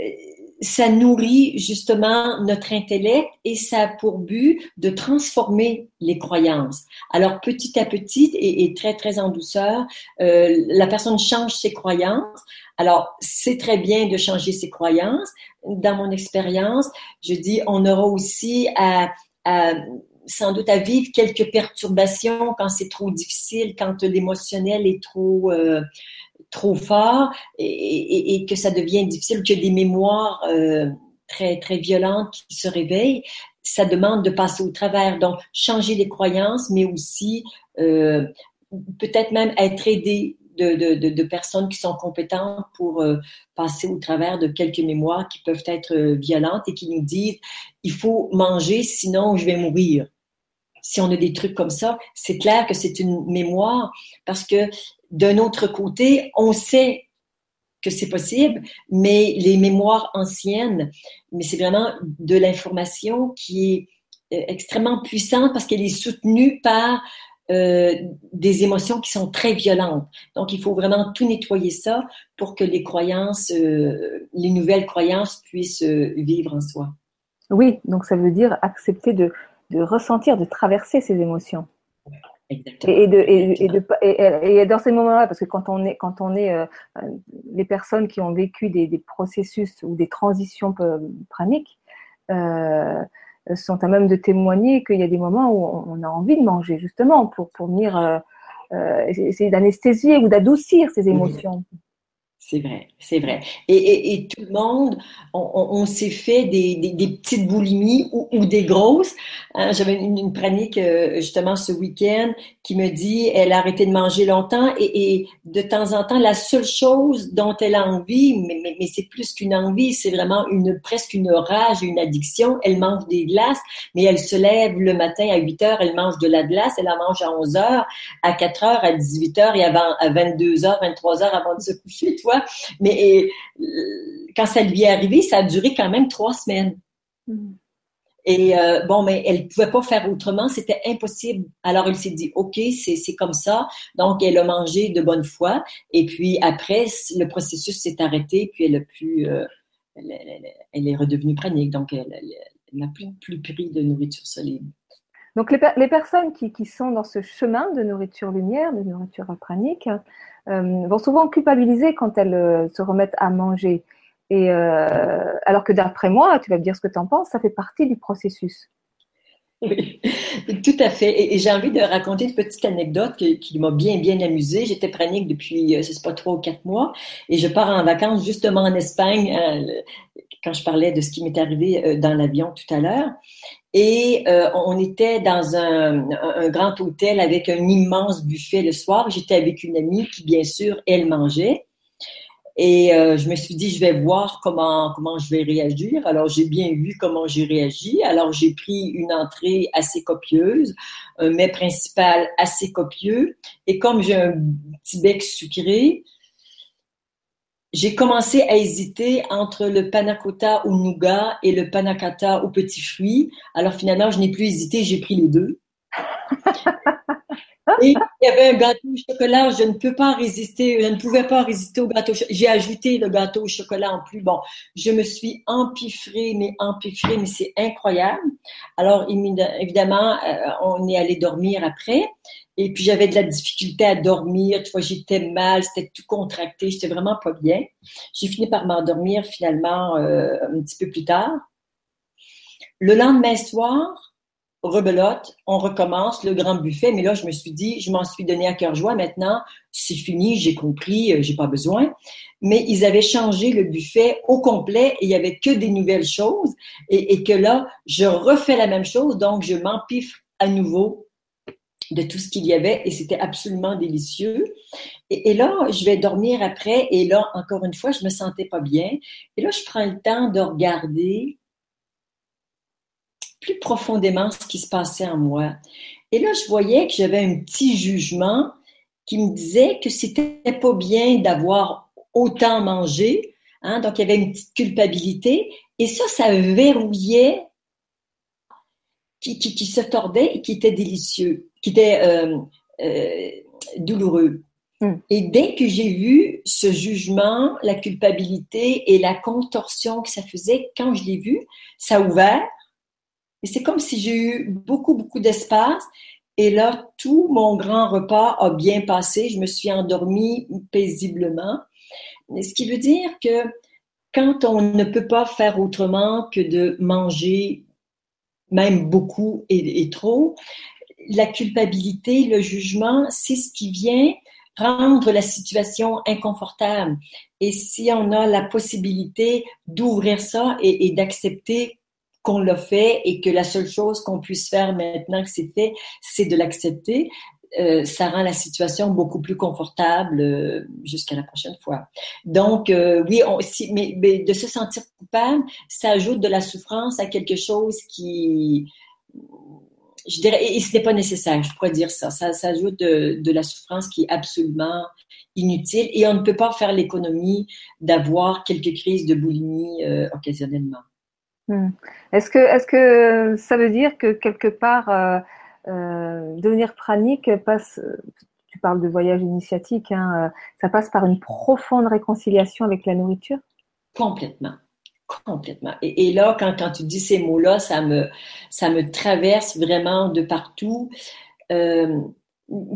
euh, ça nourrit justement notre intellect et ça a pour but de transformer les croyances. Alors petit à petit et, très très en douceur, euh, la personne change ses croyances. Alors c'est très bien de changer ses croyances. Dans mon expérience, je dis on aura aussi à, sans doute à vivre quelques perturbations quand c'est trop difficile, quand l'émotionnel est trop euh, trop fort et, que ça devient difficile, qu'il y a des mémoires euh, très, très violentes qui se réveillent, ça demande de passer au travers. Donc, changer les croyances, mais aussi euh, peut-être même être aidé de, de, personnes qui sont compétentes pour euh, passer au travers de quelques mémoires qui peuvent être violentes et qui nous disent il faut manger, sinon je vais mourir. Si on a des trucs comme ça, c'est clair que c'est une mémoire parce que d'un autre côté, on sait que c'est possible, mais les mémoires anciennes, mais c'est vraiment de l'information qui est euh, extrêmement puissante parce qu'elle est soutenue par euh, des émotions qui sont très violentes. Donc, il faut vraiment tout nettoyer ça pour que les croyances, euh, les nouvelles croyances puissent vivre en soi. Oui, donc ça veut dire accepter de ressentir, de traverser ces émotions. Et, de, et, de, et, dans ces moments-là, parce que quand on est, quand on est euh, les personnes qui ont vécu des, des, processus ou des transitions praniques, euh, sont à même de témoigner qu'il y a des moments où on a envie de manger, justement, pour, pour venir euh, euh essayer d'anesthésier ou d'adoucir ces émotions. C'est vrai, c'est vrai. Et, tout le monde, on, s'est fait des, petites boulimies ou, des grosses. Hein, J'avais une, une, pranique euh, justement ce week-end qui me dit elle a arrêté de manger longtemps et, de temps en temps, la seule chose dont elle a envie, mais, c'est plus qu'une envie, c'est vraiment une presque une rage, une addiction. Elle mange des glaces, mais elle se lève le matin à 8 heures, elle mange de la glace, elle la mange à 11 heures, à 4 heures, à 18 heures et avant, à 22 heures, 23 heures avant de se coucher, toi. Mais euh, quand ça lui est arrivé, ça a duré quand même trois semaines. Mm. Et euh, bon, mais elle pouvait pas faire autrement, c'était impossible. Alors elle s'est dit, ok, c'est comme ça. Donc elle a mangé de bonne foi. Et puis après, le processus s'est arrêté, puis elle a pu, euh, elle, est redevenue pranique, donc elle n'a plus, plus pris de nourriture solide. Donc les, les personnes qui, qui, sont dans ce chemin de nourriture lumière, de nourriture pranique, vont souvent culpabiliser quand elles euh, se remettent à manger. Et euh, alors que d'après moi, tu vas me dire ce que tu en penses, ça fait partie du processus. Oui, tout à fait. Et, j'ai envie de raconter une petite anecdote qui, m'a bien, bien amusée. J'étais pranique depuis, je sais pas, trois ou quatre mois et je pars en vacances justement en Espagne euh, quand je parlais de ce qui m'est arrivé euh, dans l'avion tout à l'heure. Et euh, on était dans un, grand hôtel avec un immense buffet le soir. J'étais avec une amie qui, bien sûr, elle mangeait. Et euh, je me suis dit, je vais voir comment comment je vais réagir. Alors j'ai bien vu comment j'ai réagi. Alors j'ai pris une entrée assez copieuse, un mets principal assez copieux. Et comme j'ai un petit bec sucré, j'ai commencé à hésiter entre le panna cotta au nougat et le panna cotta aux petits fruits. Alors finalement, je n'ai plus hésité, j'ai pris les deux. Et il y avait un gâteau au chocolat, je ne peux pas résister, je ne pouvais pas résister au gâteau. J'ai ajouté le gâteau au chocolat en plus. Bon, je me suis empiffrée, mais empiffrée, mais c'est incroyable. Alors, évidemment, euh, on est allé dormir après. Et puis, j'avais de la difficulté à dormir. Tu vois, j'étais mal, c'était tout contracté, j'étais vraiment pas bien. J'ai fini par m'endormir finalement euh, un petit peu plus tard. Le lendemain soir, rebelote, on recommence le grand buffet. Mais là, je me suis dit, je m'en suis donné à cœur joie. Maintenant, c'est fini, j'ai compris, euh, j'ai pas besoin. Mais ils avaient changé le buffet au complet et il y avait que des nouvelles choses. Et, que là, je refais la même chose. Donc, je m'empifre à nouveau de tout ce qu'il y avait et c'était absolument délicieux. Et, là, je vais dormir après et là, encore une fois, je me sentais pas bien. Et là, je prends le temps de regarder plus profondément ce qui se passait en moi. Et là, je voyais que j'avais un petit jugement qui me disait que c'était pas bien d'avoir autant mangé. Hein, donc, il y avait une petite culpabilité. Et ça, ça verrouillait, qui, qui, se tordait et qui était délicieux, qui était euh, euh, douloureux. Hmm. Et dès que j'ai vu ce jugement, la culpabilité et la contorsion que ça faisait, quand je l'ai vu, ça a ouvert et c'est comme si j'ai eu beaucoup, beaucoup d'espace. Et là, tout mon grand repas a bien passé. Je me suis endormie paisiblement. Ce qui veut dire que quand on ne peut pas faire autrement que de manger même beaucoup et, et trop, la culpabilité, le jugement, c'est ce qui vient rendre la situation inconfortable. Et si on a la possibilité d'ouvrir ça et, d'accepter qu'on l'a fait et que la seule chose qu'on puisse faire maintenant que c'est fait, c'est de l'accepter. Euh, ça rend la situation beaucoup plus confortable euh, jusqu'à la prochaine fois. Donc, euh, oui, on, mais, de se sentir coupable, ça ajoute de la souffrance à quelque chose qui, je dirais, et, ce n'est pas nécessaire, je pourrais dire ça. Ça, ça ajoute de, de, la souffrance qui est absolument inutile et on ne peut pas faire l'économie d'avoir quelques crises de boulimie occasionnellement. Hmm. Est-ce que, est que ça veut dire que quelque part, euh, euh, devenir pranique passe, tu parles de voyage initiatique, hein, euh, ça passe par une profonde réconciliation avec la nourriture? Complètement. Complètement. Et, là, quand, tu dis ces mots-là, ça me, ça me traverse vraiment de partout.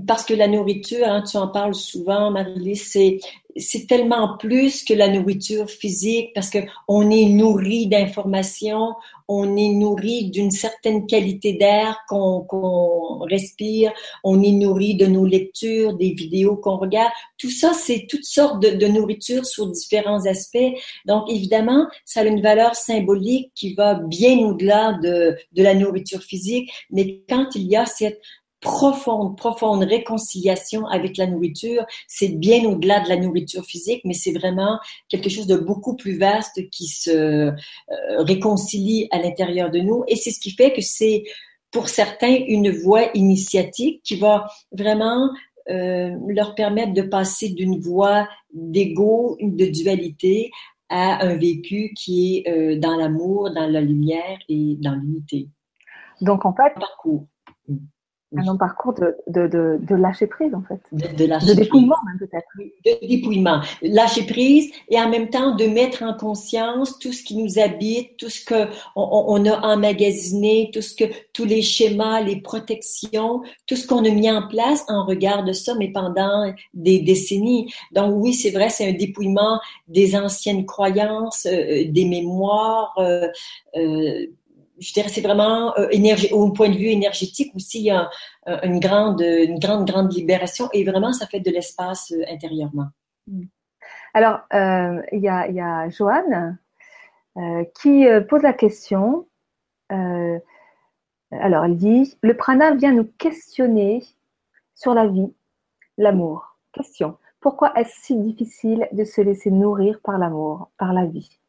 parce que la nourriture, hein, tu en parles souvent, Marie-Lise, c'est c'est tellement plus que la nourriture physique parce que on est nourri d'informations, on est nourri d'une certaine qualité d'air qu'on respire, on est nourri de nos lectures, des vidéos qu'on regarde. Tout ça, c'est toutes sortes de, de, nourriture sur différents aspects. Donc, évidemment, ça a une valeur symbolique qui va bien au-delà de, de la nourriture physique. Mais quand il y a cette profonde, profonde réconciliation avec la nourriture. C'est bien au-delà de la nourriture physique, mais c'est vraiment quelque chose de beaucoup plus vaste qui se euh, réconcilie à l'intérieur de nous. Et c'est ce qui fait que c'est pour certains une voie initiatique qui va vraiment euh, leur permettre de passer d'une voie d'ego, de dualité, à un vécu qui est euh, dans l'amour, dans la lumière et dans l'unité. Donc en fait, parcours. Un parcours de, de, de, de, lâcher prise, en fait. De, lâcher dépouillement, même peut-être. De dépouillement. Lâcher prise et en même temps de mettre en conscience tout ce qui nous habite, tout ce que on, on a emmagasiné, tout ce que, tous les schémas, les protections, tout ce qu'on a mis en place en regard de ça, mais pendant des décennies. Donc oui, c'est vrai, c'est un dépouillement des anciennes croyances, euh, des mémoires, euh, euh, je dirais, c'est vraiment euh, au point de vue énergétique aussi, il y une grande, une grande, grande libération et vraiment, ça fait de l'espace euh, intérieurement. Mm. Alors, euh, il y a Joanne qui pose la question. alors, elle dit Le prana vient nous questionner sur la vie, l'amour. Question Pourquoi est-ce si difficile de se laisser nourrir par l'amour, par la vie?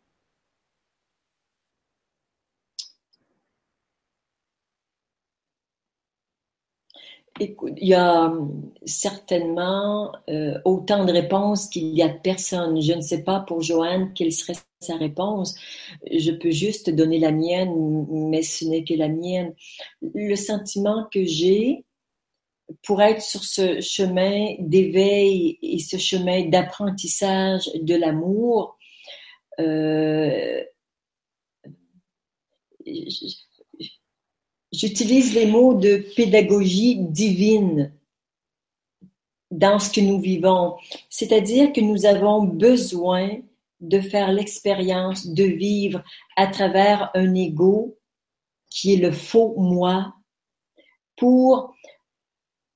Il y a hum, certainement euh, autant de réponses qu'il y a de personnes. Je ne sais pas pour Joanne quelle serait sa réponse. Je peux juste donner la mienne, mais ce n'est que la mienne. Le sentiment que j'ai pour être sur ce chemin d'éveil et ce chemin d'apprentissage de l'amour, euh, J'utilise les mots de pédagogie divine dans ce que nous vivons, c'est-à-dire que nous avons besoin de faire l'expérience de vivre à travers un ego qui est le faux moi pour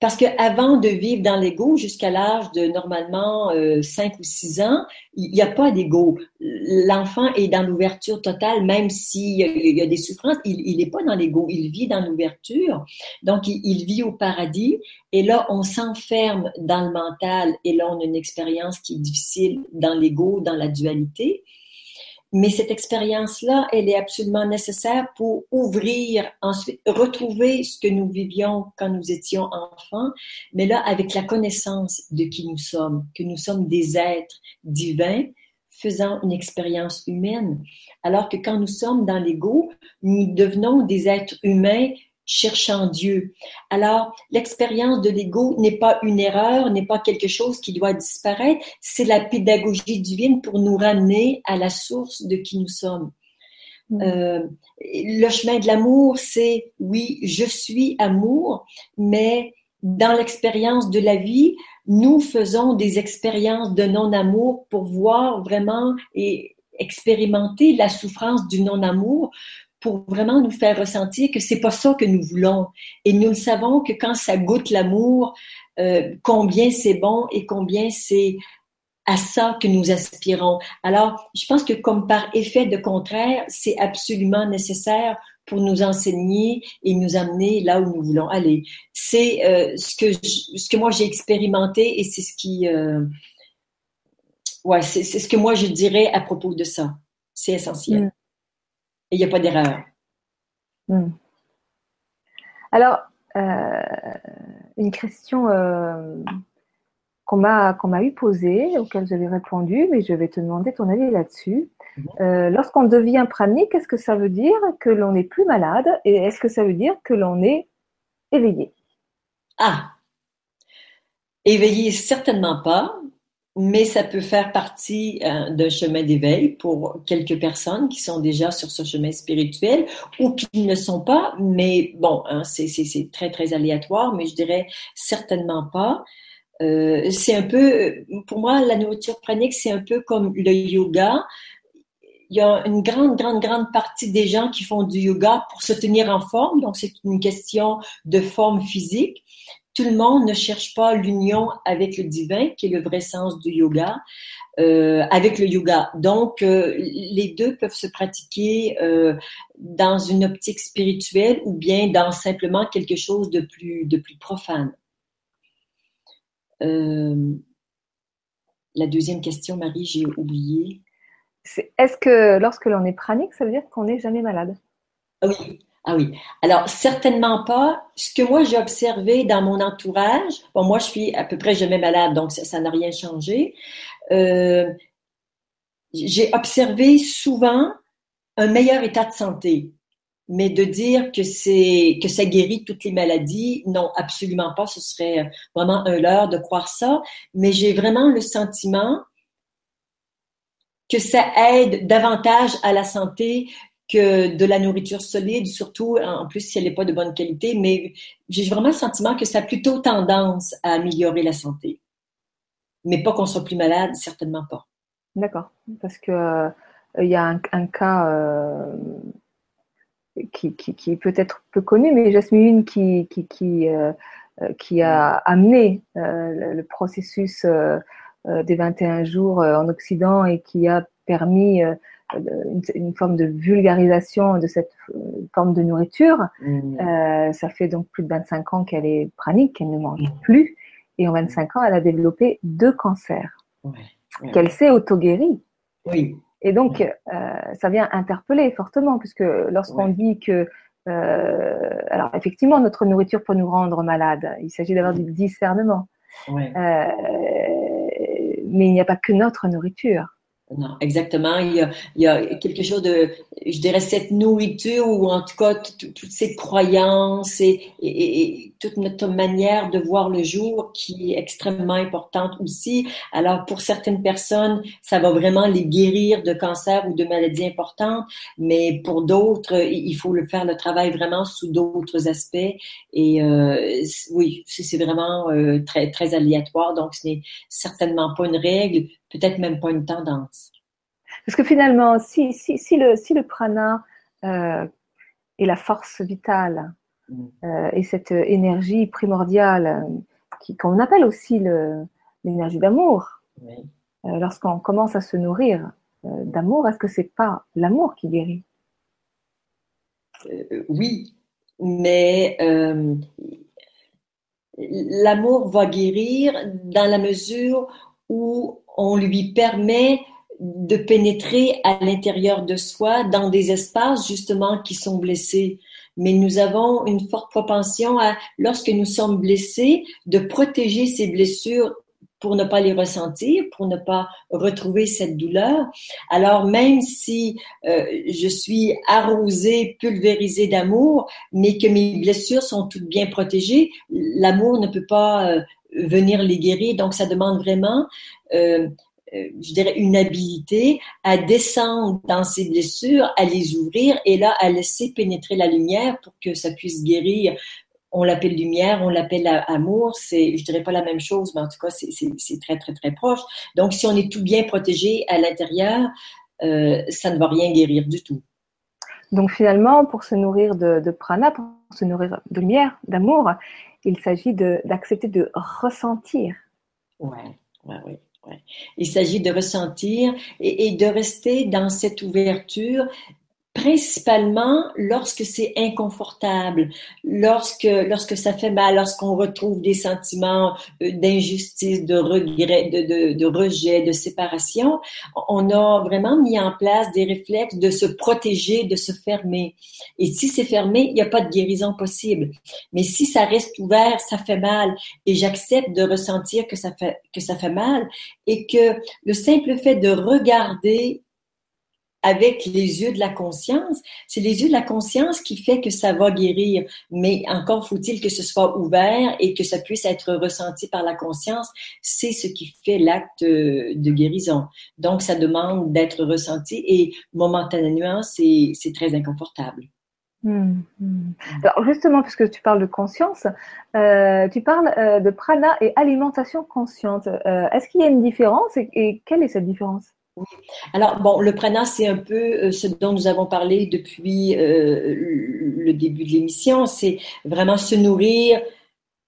parce qu'avant de vivre dans l'ego jusqu'à l'âge de normalement euh, 5 ou 6 ans, il n'y a pas d'ego. L'enfant est dans l'ouverture totale, même s'il y, a des souffrances, il n'est pas dans l'ego, il vit dans l'ouverture. Donc, il, il, vit au paradis. Et là, on s'enferme dans le mental et là, on a une expérience qui est difficile dans l'ego, dans la dualité. Mais cette expérience-là, elle est absolument nécessaire pour ouvrir, ensuite retrouver ce que nous vivions quand nous étions enfants, mais là avec la connaissance de qui nous sommes, que nous sommes des êtres divins faisant une expérience humaine. Alors que quand nous sommes dans l'ego, nous devenons des êtres humains cherchant Dieu. Alors, l'expérience de l'ego n'est pas une erreur, n'est pas quelque chose qui doit disparaître, c'est la pédagogie divine pour nous ramener à la source de qui nous sommes. Mm. Euh, le chemin de l'amour, c'est oui, je suis amour, mais dans l'expérience de la vie, nous faisons des expériences de non-amour pour voir vraiment et expérimenter la souffrance du non-amour pour vraiment nous faire ressentir que c'est pas ça que nous voulons. Et nous le savons que quand ça goûte l'amour, euh, combien c'est bon et combien c'est à ça que nous aspirons. Alors, je pense que comme par effet de contraire, c'est absolument nécessaire pour nous enseigner et nous amener là où nous voulons aller. C'est euh, ce que ce que moi j'ai expérimenté et c'est ce qui euh, ouais c'est ce que moi je dirais à propos de ça. C'est essentiel. Mm il n'y a pas d'erreur. Hmm. Alors, euh, une question euh, qu'on m'a qu'on m'a eu posée, auquel j'avais répondu, mais je vais te demander ton avis là-dessus. Mhm. Euh, lorsqu'on devient pranique, quest ce que ça veut dire que l'on n'est plus malade et est-ce que ça veut dire que l'on est éveillé? Ah, éveillé certainement pas mais ça peut faire partie euh, d'un chemin d'éveil pour quelques personnes qui sont déjà sur ce chemin spirituel ou qui ne le sont pas, mais bon, hein, c'est très, très aléatoire, mais je dirais certainement pas. Euh, c'est un peu, pour moi, la nourriture pranique, c'est un peu comme le yoga. Il y a une grande, grande, grande partie des gens qui font du yoga pour se tenir en forme, donc c'est une question de forme physique tout le monde ne cherche pas l'union avec le divin, qui est le vrai sens du yoga, euh, avec le yoga. Donc, euh, les deux peuvent se pratiquer euh, dans une optique spirituelle ou bien dans simplement quelque chose de plus, de plus profane. la deuxième question, Marie, j'ai oublié. Est-ce que lorsque l'on est pranique, ça veut dire qu'on n'est jamais malade? Oui, ah oui. Alors, certainement pas. Ce que moi, j'ai observé dans mon entourage, bon, moi, je suis à peu près jamais malade, donc ça n'a rien changé. Euh, j'ai observé souvent un meilleur état de santé. Mais de dire que c'est que ça guérit toutes les maladies, non, absolument pas. Ce serait vraiment un leurre de croire ça. Mais j'ai vraiment le sentiment que ça aide davantage à la santé que de la nourriture solide, surtout en plus si elle n'est pas de bonne qualité, mais j'ai vraiment le sentiment que ça a plutôt tendance à améliorer la santé. Mais pas qu'on soit plus malade, certainement pas. D'accord, parce que euh, il y a un, cas, euh, qui, qui, peut être peu connue, mais Jasmine qui, qui, qui, qui a amené le, processus des 21 jours en Occident et qui a permis une, forme de vulgarisation de cette forme de nourriture. Mmh. ça fait donc plus de 25 ans qu'elle est pranique, qu'elle ne mange mmh. plus. Et en 25 ans, elle a développé deux cancers qu'elle s'est auto-guérie. Oui. Et donc, euh, ça vient interpeller fortement, puisque lorsqu'on dit que, euh, alors effectivement, notre nourriture peut nous rendre malades, il s'agit d'avoir du discernement. Euh, mais il n'y a pas que notre nourriture. Non, exactement. Il y, a, il y, a, quelque chose de, je dirais, cette nourriture ou en tout cas toutes ces croyances et, et, toute notre manière de voir le jour qui est extrêmement importante aussi. Alors pour certaines personnes, ça va vraiment les guérir de cancer ou de maladies importantes, mais pour d'autres, il faut le faire le travail vraiment sous d'autres aspects. Et euh, oui, c'est vraiment euh, très très aléatoire, donc ce n'est certainement pas une règle peut-être même pas une tendance. Parce que finalement, si, si, si, le, si le prana euh, est la force vitale. Euh, et cette énergie primordiale qui, qu'on appelle aussi l'énergie d'amour, euh, lorsqu'on commence à se nourrir d'amour, est-ce que c'est pas l'amour qui guérit? Oui, mais l'amour va guérir dans la mesure où on lui permet de pénétrer à l'intérieur de soi dans des espaces justement qui sont blessés. Mais nous avons une forte propension à, lorsque nous sommes blessés, de protéger ces blessures pour ne pas les ressentir, pour ne pas retrouver cette douleur. Alors même si euh, je suis arrosée, pulvérisée d'amour, mais que mes blessures sont toutes bien protégées, l'amour ne peut pas euh, venir les guérir. Donc ça demande vraiment euh, je dirais, une habilité à descendre dans ces blessures, à les ouvrir et là, à laisser pénétrer la lumière pour que ça puisse guérir. On l'appelle lumière, on l'appelle amour, c'est, je dirais pas la même chose, mais en tout cas, c'est très, très, très proche. Donc, si on est tout bien protégé à l'intérieur, euh, ça ne va rien guérir du tout. Donc, finalement, pour se nourrir de, de prana, pour se nourrir de lumière, d'amour, il s'agit d'accepter de, ressentir. Ouais, ouais, Il s'agit de ressentir et, de rester dans cette ouverture principalement lorsque c'est inconfortable, lorsque lorsque ça fait mal, lorsqu'on retrouve des sentiments euh, d'injustice, de regret, de, de, de, rejet, de séparation, on a vraiment mis en place des réflexes de se protéger, de se fermer. Et si c'est fermé, il n'y a pas de guérison possible. Mais si ça reste ouvert, ça fait mal. Et j'accepte de ressentir que ça fait que ça fait mal et que le simple fait de regarder avec les yeux de la conscience. C'est les yeux de la conscience qui fait que ça va guérir. Mais encore faut-il que ce soit ouvert et que ça puisse être ressenti par la conscience. C'est ce qui fait l'acte de guérison. Donc, ça demande d'être ressenti et momentanément, c'est très inconfortable. Hmm, hmm. Alors justement, puisque tu parles de conscience, euh, tu parles euh, de prana et alimentation consciente. Euh, est-ce qu'il y a une différence et quelle est cette différence? Alors, bon, le prana, c'est un peu euh, ce dont nous avons parlé depuis euh, le début de l'émission. C'est vraiment se nourrir,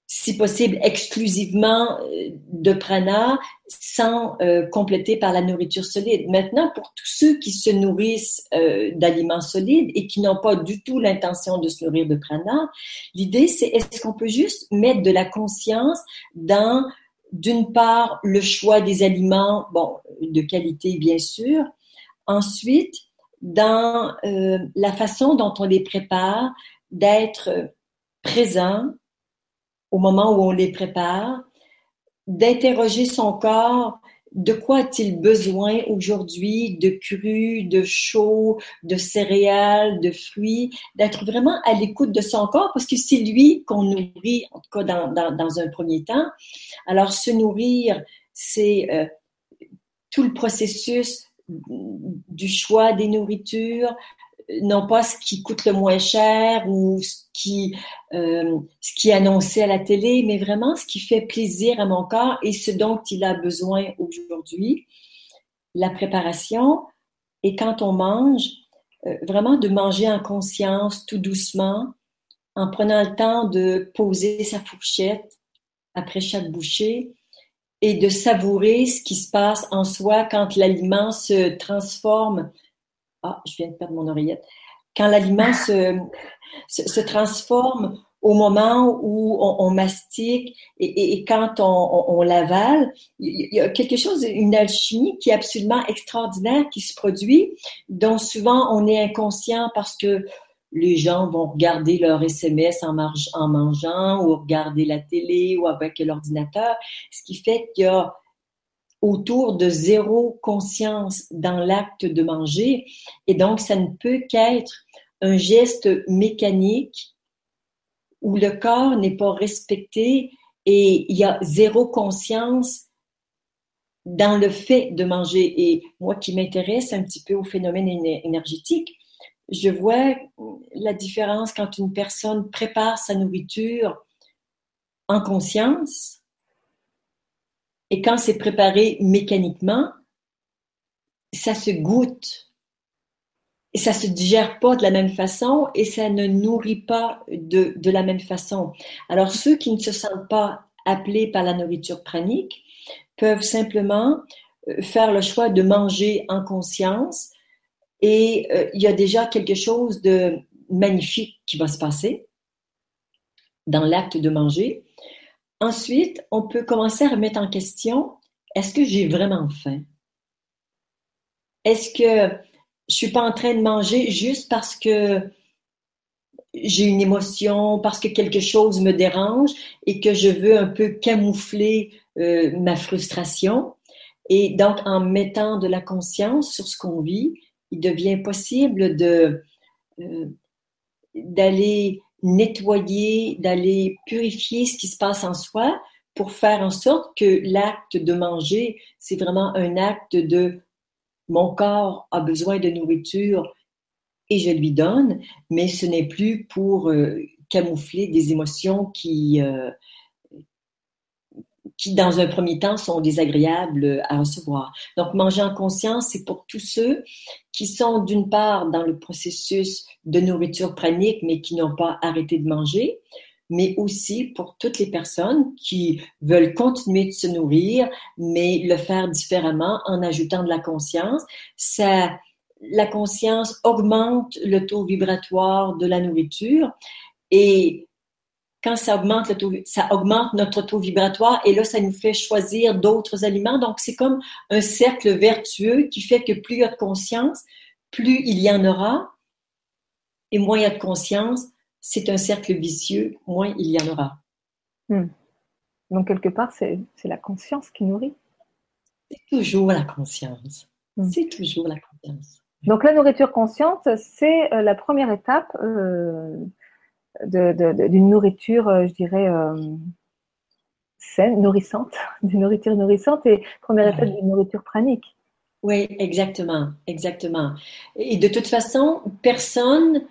si possible, exclusivement euh, de prana sans compléter par la nourriture solide. Maintenant, pour tous ceux qui se nourrissent d'aliments solides et qui n'ont pas du tout l'intention de se nourrir de prana, l'idée, c'est est-ce qu'on peut juste mettre de la conscience dans d'une part, le choix des aliments, bon, de qualité bien sûr. Ensuite, dans euh, la façon dont on les prépare, d'être présent au moment où on les prépare, d'interroger son corps de quoi a-t-il besoin aujourd'hui de cru, de chaud, de céréales, de fruits, d'être vraiment à l'écoute de son corps? Parce que c'est lui qu'on nourrit, en tout cas dans, dans, un premier temps. Alors se nourrir, c'est euh, tout le processus du choix des nourritures, non pas ce qui coûte le moins cher ou ce qui, euh, ce qui est annoncé à la télé, mais vraiment ce qui fait plaisir à mon corps et ce dont il a besoin aujourd'hui. La préparation et quand on mange, vraiment de manger en conscience, tout doucement, en prenant le temps de poser sa fourchette après chaque bouchée et de savourer ce qui se passe en soi quand l'aliment se transforme. Ah, je viens de perdre mon oreillette. Quand l'aliment se, se, transforme au moment où on, mastique et, quand on, l'avale, il y a quelque chose, une alchimie qui est absolument extraordinaire qui se produit, dont souvent on est inconscient parce que les gens vont regarder leur SMS en mangeant ou regarder la télé ou avec l'ordinateur, ce qui fait qu'il y a autour de zéro conscience dans l'acte de manger et donc ça ne peut qu'être un geste mécanique où le corps n'est pas respecté et il y a zéro conscience dans le fait de manger. Et moi qui m'intéresse un petit peu au phénomène énergétique, je vois la différence quand une personne prépare sa nourriture en conscience et quand c'est préparé mécaniquement, ça se goûte et ça se digère pas de la même façon et ça ne nourrit pas de, de la même façon. Alors ceux qui ne se sentent pas appelés par la nourriture pranique peuvent simplement euh, faire le choix de manger en conscience et euh, il y a déjà quelque chose de magnifique qui va se passer dans l'acte de manger. Ensuite, on peut commencer à remettre en question, est-ce que j'ai vraiment faim? Est-ce que je suis pas en train de manger juste parce que j'ai une émotion, parce que quelque chose me dérange et que je veux un peu camoufler euh, ma frustration? Et donc, en mettant de la conscience sur ce qu'on vit, il devient possible de euh, d'aller nettoyer, d'aller purifier ce qui se passe en soi pour faire en sorte que l'acte de manger, c'est vraiment un acte de mon corps a besoin de nourriture et je lui donne, mais ce n'est plus pour euh, camoufler des émotions qui, euh, qui, dans un premier temps, sont désagréables à recevoir. Donc, manger en conscience, c'est pour tous ceux qui sont d'une part dans le processus de nourriture pranique, mais qui n'ont pas arrêté de manger, mais aussi pour toutes les personnes qui veulent continuer de se nourrir, mais le faire différemment en ajoutant de la conscience. Ça, la conscience augmente le taux vibratoire de la nourriture et quand ça augmente, le taux, ça augmente notre taux vibratoire et là, ça nous fait choisir d'autres aliments. Donc, c'est comme un cercle vertueux qui fait que plus il y a de conscience, plus il y en aura et moins il y a de conscience, c'est un cercle vicieux, moins il y en aura. Hmm. Donc, quelque part, c'est la conscience qui nourrit. C'est toujours la conscience. Hmm. C'est toujours la conscience. Donc, la nourriture consciente, c'est euh, la première étape euh, d'une nourriture, euh, je dirais, saine, nourrissante, d'une nourriture nourrissante et première étape d'une nourriture pranique. Oui, exactement, exactement. Et de toute façon, personne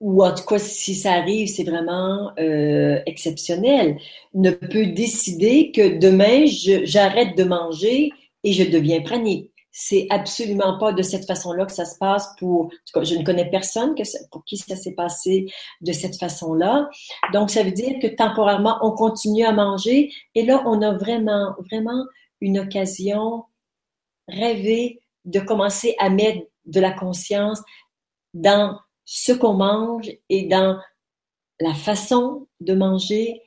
ou en tout cas si ça arrive, c'est vraiment euh, exceptionnel, ne peut décider que demain, j'arrête de manger et je deviens pranique. C'est absolument pas de cette façon-là que ça se passe pour, je ne connais personne pour qui ça s'est passé de cette façon-là. Donc, ça veut dire que temporairement, on continue à manger et là, on a vraiment, vraiment une occasion rêvée de commencer à mettre de la conscience dans ce qu'on mange et dans la façon de manger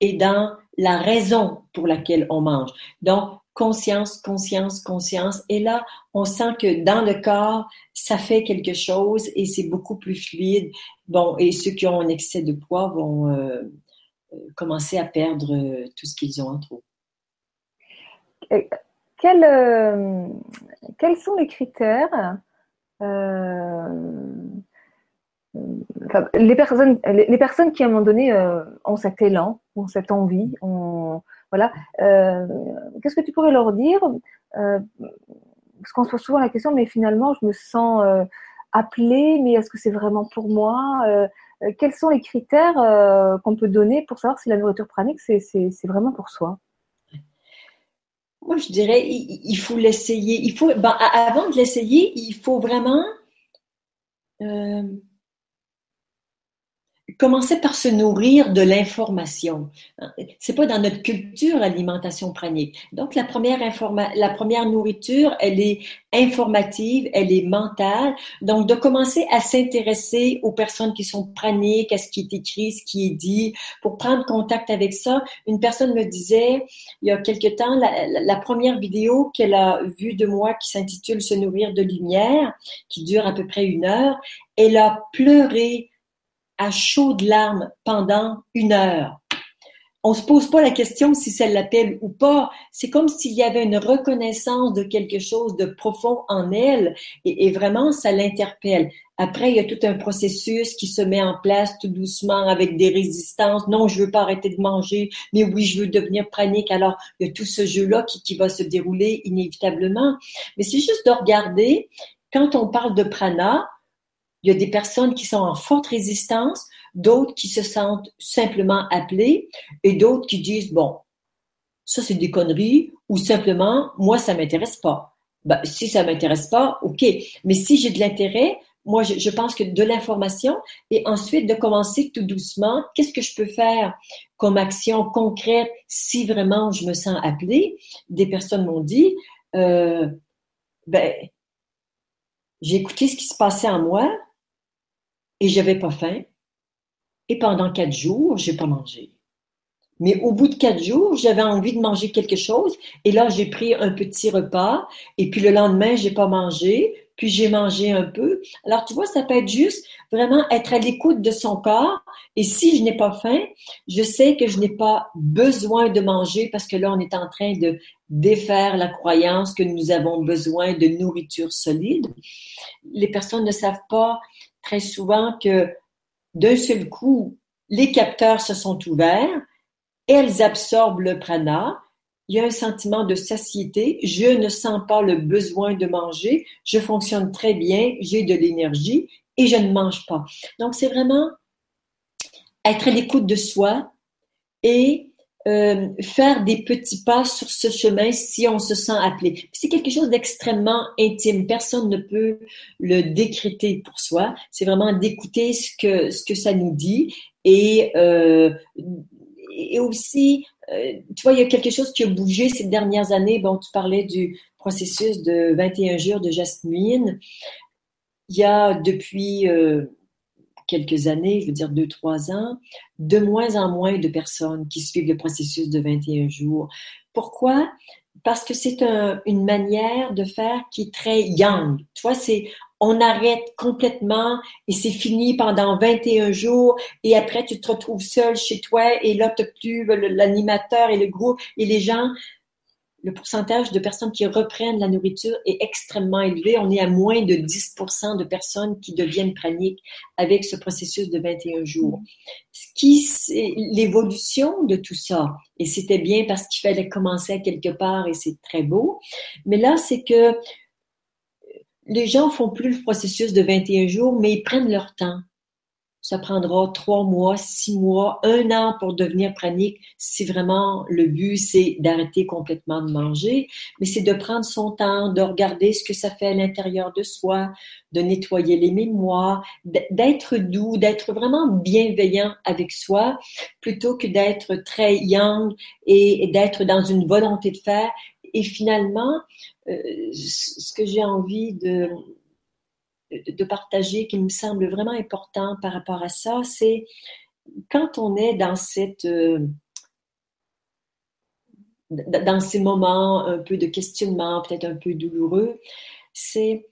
et dans la raison pour laquelle on mange. Donc, conscience, conscience, conscience. Et là, on sent que dans le corps, ça fait quelque chose et c'est beaucoup plus fluide. Bon, et ceux qui ont un excès de poids vont euh, euh, commencer à perdre euh, tout ce qu'ils ont en trop. quels sont les critères les personnes, les, personnes qui à un moment donné ont cet élan, ont cette envie, ont, voilà. Euh, qu'est-ce que tu pourrais leur dire? Euh, Parce qu'on se pose souvent la question, mais finalement, je me sens appelée, mais est-ce que c'est vraiment pour moi? Quels sont les critères qu'on peut donner pour savoir si la nourriture pranique, c'est vraiment pour soi? Moi, je dirais, il, faut l'essayer. Il faut, ben, avant de l'essayer, il faut vraiment euh, commencer par se nourrir de l'information. C'est pas dans notre culture l'alimentation pranique. Donc la première nourriture, elle est informative, elle est mentale. Donc de commencer à s'intéresser aux personnes qui sont praniques, à ce qui est écrit, ce qui est dit, pour prendre contact avec ça. Une personne me disait il y a quelque temps la première vidéo qu'elle a vue de moi qui s'intitule Se nourrir de lumière, qui dure à peu près une heure, elle a pleuré à chaudes larmes pendant une heure. On se pose pas la question si ça l'appelle ou pas. C'est comme s'il y avait une reconnaissance de quelque chose de profond en elle et, vraiment ça l'interpelle. Après, il y a tout un processus qui se met en place tout doucement avec des résistances. Non, je veux pas arrêter de manger, mais oui, je veux devenir pranique. Alors, il y a tout ce jeu-là qui, qui va se dérouler inévitablement. Mais c'est juste de regarder, quand on parle de prana, il y a des personnes qui sont en forte résistance, d'autres qui se sentent simplement appelées et d'autres qui disent, bon, ça c'est des conneries ou simplement, moi ça m'intéresse pas. Ben, si ça m'intéresse pas, ok. Mais si j'ai de l'intérêt, moi je, pense que de l'information et ensuite de commencer tout doucement, qu'est-ce que je peux faire comme action concrète si vraiment je me sens appelée? Des personnes m'ont dit, euh, ben, j'ai écouté ce qui se passait en moi, et j'avais pas faim. Et pendant quatre jours, j'ai pas mangé. Mais au bout de quatre jours, j'avais envie de manger quelque chose. Et là, j'ai pris un petit repas. Et puis le lendemain, j'ai pas mangé. Puis j'ai mangé un peu. Alors, tu vois, ça peut être juste vraiment être à l'écoute de son corps. Et si je n'ai pas faim, je sais que je n'ai pas besoin de manger parce que là, on est en train de défaire la croyance que nous avons besoin de nourriture solide. Les personnes ne savent pas très souvent que d'un seul coup, les capteurs se sont ouverts, elles absorbent le prana, il y a un sentiment de satiété, je ne sens pas le besoin de manger, je fonctionne très bien, j'ai de l'énergie et je ne mange pas. Donc c'est vraiment être à l'écoute de soi et euh, faire des petits pas sur ce chemin si on se sent appelé. C'est quelque chose d'extrêmement intime. Personne ne peut le décréter pour soi. C'est vraiment d'écouter ce que ce que ça nous dit et euh, et aussi, euh, tu vois, il y a quelque chose qui a bougé ces dernières années. Bon, tu parlais du processus de 21 jours de Jasmine. Il y a depuis euh, quelques années, je veux dire deux, trois ans, de moins en moins de personnes qui suivent le processus de 21 jours. Pourquoi? Parce que c'est un, une manière de faire qui est très young. Tu vois, c'est on arrête complètement et c'est fini pendant 21 jours et après tu te retrouves seul chez toi et là tu plus l'animateur et le groupe et les gens le pourcentage de personnes qui reprennent la nourriture est extrêmement élevé. On est à moins de 10% de personnes qui deviennent praniques avec ce processus de 21 jours. Ce qui, l'évolution de tout ça. Et c'était bien parce qu'il fallait commencer quelque part et c'est très beau. Mais là, c'est que les gens font plus le processus de 21 jours, mais ils prennent leur temps ça prendra trois mois, six mois, un an pour devenir pranique si vraiment le but c'est d'arrêter complètement de manger, mais c'est de prendre son temps, de regarder ce que ça fait à l'intérieur de soi, de nettoyer les mémoires, d'être doux, d'être vraiment bienveillant avec soi plutôt que d'être très young et d'être dans une volonté de faire. Et finalement, euh, ce que j'ai envie de, de partager qui me semble vraiment important par rapport à ça, c'est quand on est dans cette euh, dans ces moments un peu de questionnement, peut-être un peu douloureux, c'est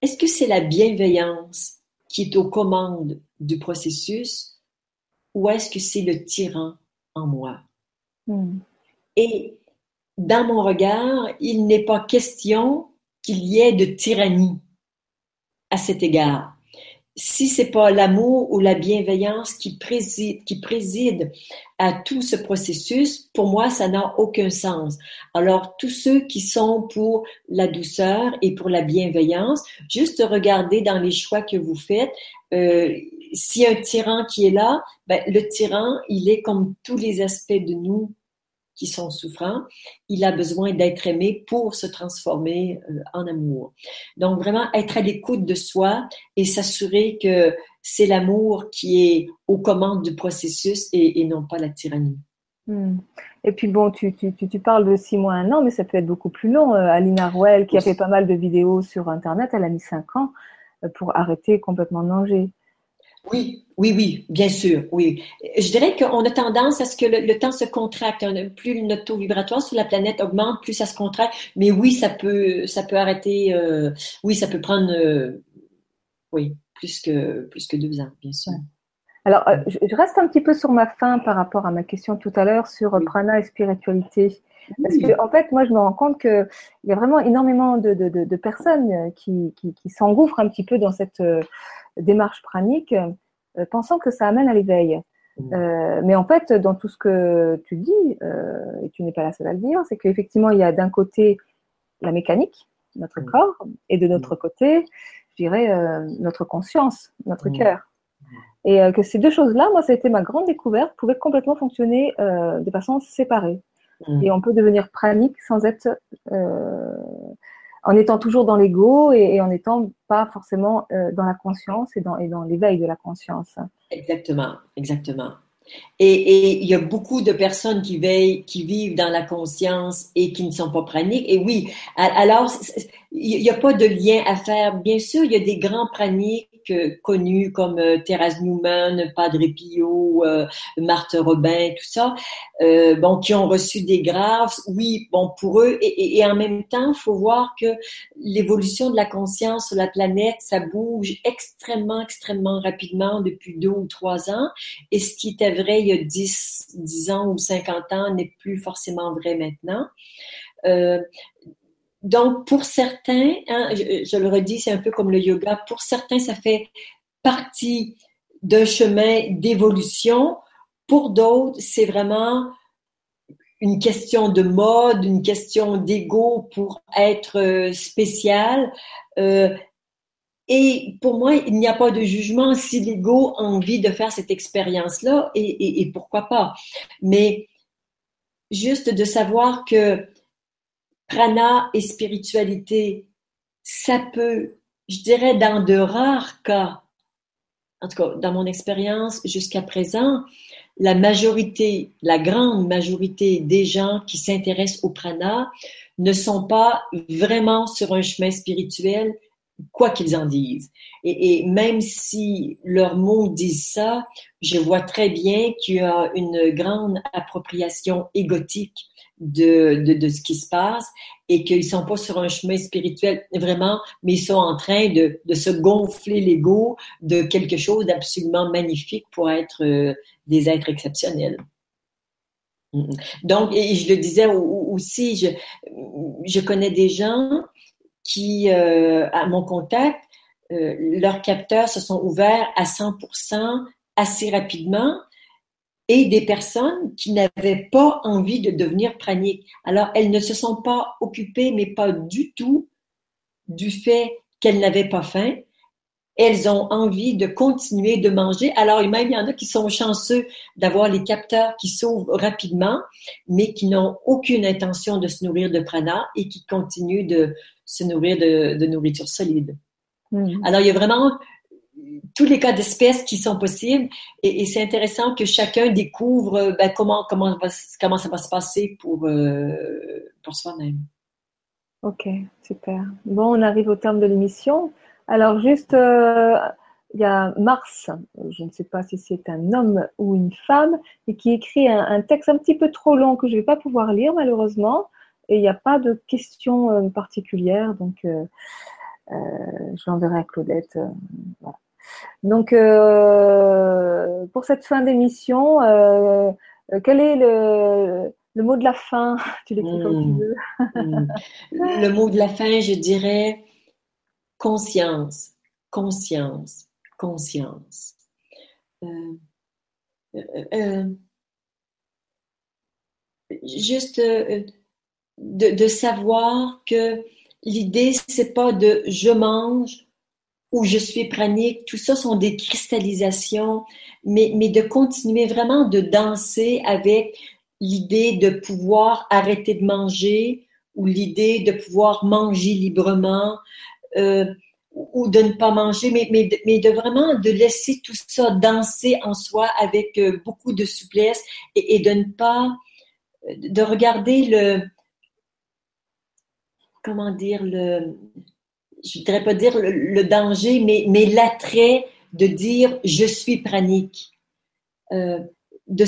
est-ce que c'est la bienveillance qui est aux commandes du processus ou est-ce que c'est le tyran en moi? Hmm. Et dans mon regard, il n'est pas question qu'il y ait de tyrannie à cet égard. Si c'est pas l'amour ou la bienveillance qui préside, qui préside à tout ce processus, pour moi, ça n'a aucun sens. Alors, tous ceux qui sont pour la douceur et pour la bienveillance, juste regardez dans les choix que vous faites. Euh, a un tyran qui est là, ben, le tyran, il est comme tous les aspects de nous qui sont souffrants, il a besoin d'être aimé pour se transformer euh, en amour. Donc vraiment être à l'écoute de soi et s'assurer que c'est l'amour qui est aux commandes du processus et, non pas la tyrannie. Hmm. Et puis bon, tu, tu, tu, parles de six mois, un an, mais ça peut être beaucoup plus long. Euh, Alina Rouel, qui a fait pas mal de vidéos sur Internet, elle a mis cinq ans euh, pour arrêter complètement de manger. Oui, oui, oui, bien sûr, oui. Je dirais qu'on a tendance à ce que le, temps se contracte. Plus notre taux vibratoire sur la planète augmente, plus ça se contracte. Mais oui, ça peut, ça peut arrêter. Euh, oui, ça peut prendre, oui, plus que plus que deux ans, bien sûr. Alors, euh, je reste un petit peu sur ma fin par rapport à ma question tout à l'heure sur euh, prana et spiritualité. Parce que, en fait, moi, je me rends compte qu'il y a vraiment énormément de, de, de, personnes euh, qui, qui, qui s'engouffrent un petit peu dans cette démarche pranique, pensant que ça amène à l'éveil. Euh, mais en fait, dans tout ce que tu dis, euh, et tu n'es pas la seule à le dire, c'est qu'effectivement, il y a d'un côté la mécanique, notre corps, et de notre côté, je dirais, notre conscience, notre cœur. Et euh, que ces deux choses-là, moi, ça a été ma grande découverte, pouvaient complètement fonctionner euh, de façon séparée. Et on peut devenir pranique sans être, euh, en étant toujours dans l'ego et, en n'étant pas forcément euh, dans la conscience et dans, et dans l'éveil de la conscience. Exactement, exactement. Et, il y a beaucoup de personnes qui veillent, qui vivent dans la conscience et qui ne sont pas praniques. Et oui, alors, il n'y a pas de lien à faire. Bien sûr, il y a des grands praniques connus comme euh, Thérèse Newman, Padre Pio, euh, Marthe Robin, tout ça, euh, bon, qui ont reçu des graves. Oui, bon, pour eux. Et, en même temps, faut voir que l'évolution de la conscience sur la planète, ça bouge extrêmement, extrêmement rapidement depuis deux ou trois ans. Et ce qui était vrai il y a 10, 10 ans ou 50 ans n'est plus forcément vrai maintenant. Donc, pour certains, hein, je, le redis, c'est un peu comme le yoga, pour certains, ça fait partie d'un chemin d'évolution. Pour d'autres, c'est vraiment une question de mode, une question d'ego pour être euh, spécial. Euh, et pour moi, il n'y a pas de jugement si l'ego a envie de faire cette expérience-là, et, et, pourquoi pas. Mais juste de savoir que prana et spiritualité, ça peut, je dirais, dans de rares cas, en tout cas dans mon expérience jusqu'à présent, la majorité, la grande majorité des gens qui s'intéressent au prana ne sont pas vraiment sur un chemin spirituel, quoi qu'ils en disent. Et, et, même si leurs mots disent ça, je vois très bien qu'il y a une grande appropriation égotique de, de, de, ce qui se passe et qu'ils sont pas sur un chemin spirituel vraiment, mais ils sont en train de, de se gonfler l'ego de quelque chose d'absolument magnifique pour être euh, des êtres exceptionnels. Donc, et je le disais aussi, je, je connais des gens qui, euh, à mon contact, euh, leurs capteurs se sont ouverts à 100% assez rapidement et des personnes qui n'avaient pas envie de devenir praniques. Alors, elles ne se sont pas occupées, mais pas du tout, du fait qu'elles n'avaient pas faim. Elles ont envie de continuer de manger. Alors, même il y en a qui sont chanceux d'avoir les capteurs qui s'ouvrent rapidement, mais qui n'ont aucune intention de se nourrir de prana et qui continuent de se nourrir de, nourriture solide. Mmh. Alors, il y a vraiment tous les cas d'espèces qui sont possibles. Et, c'est intéressant que chacun découvre ben, comment, comment, comment ça va se passer pour, euh, pour soi-même. Ok, super. Bon, on arrive au terme de l'émission. Alors, juste, euh, il y a Mars, je ne sais pas si c'est un homme ou une femme, et qui écrit un, texte un petit peu trop long que je ne vais pas pouvoir lire, malheureusement. Et il n'y a pas de questions particulières, donc je l'enverrai à Claudette. voilà. Donc, euh, pour cette fin d'émission, euh, quel est le, mot de la fin? Tu l'écris comme tu hmm. veux. Hmm. le mot de la fin, je dirais conscience, conscience, conscience. Euh, juste de, de, savoir que l'idée, c'est pas de je mange où je suis pranique, tout ça sont des cristallisations, mais, mais de continuer vraiment de danser avec l'idée de pouvoir arrêter de manger ou l'idée de pouvoir manger librement euh, ou de ne pas manger, mais, mais, mais, de vraiment de laisser tout ça danser en soi avec euh, beaucoup de souplesse et, et de ne pas, de regarder le, comment dire, le, je voudrais pas dire le, danger, mais, l'attrait de dire je suis pranique. Euh, de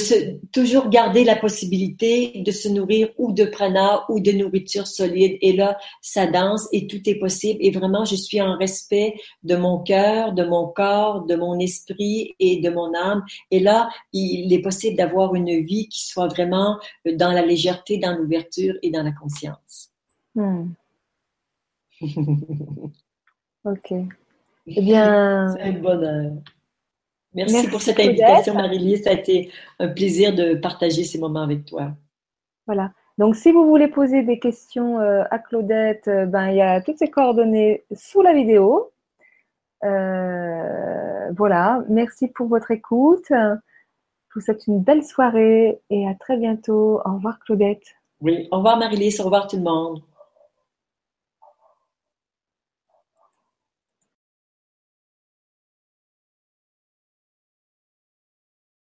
toujours garder la possibilité de se nourrir ou de prana ou de nourriture solide. Et là, ça danse et tout est possible. Et vraiment, je suis en respect de mon cœur, de mon corps, de mon esprit et de mon âme. Et là, il est possible d'avoir une vie qui soit vraiment dans la légèreté, dans l'ouverture et dans la conscience. Hmm. ok. Eh bien. C'est bonheur. Merci, pour cette invitation, Marie-Lise. Ça a été un plaisir de partager ces moments avec toi. Voilà. Donc, si vous voulez poser des questions euh, à Claudette, euh, ben, il y a toutes ses coordonnées sous la vidéo. Euh, voilà. Merci pour votre écoute. Je vous souhaite une belle soirée et à très bientôt. Au revoir, Claudette. Oui, au revoir, Marie-Lise. Au revoir, tout le monde.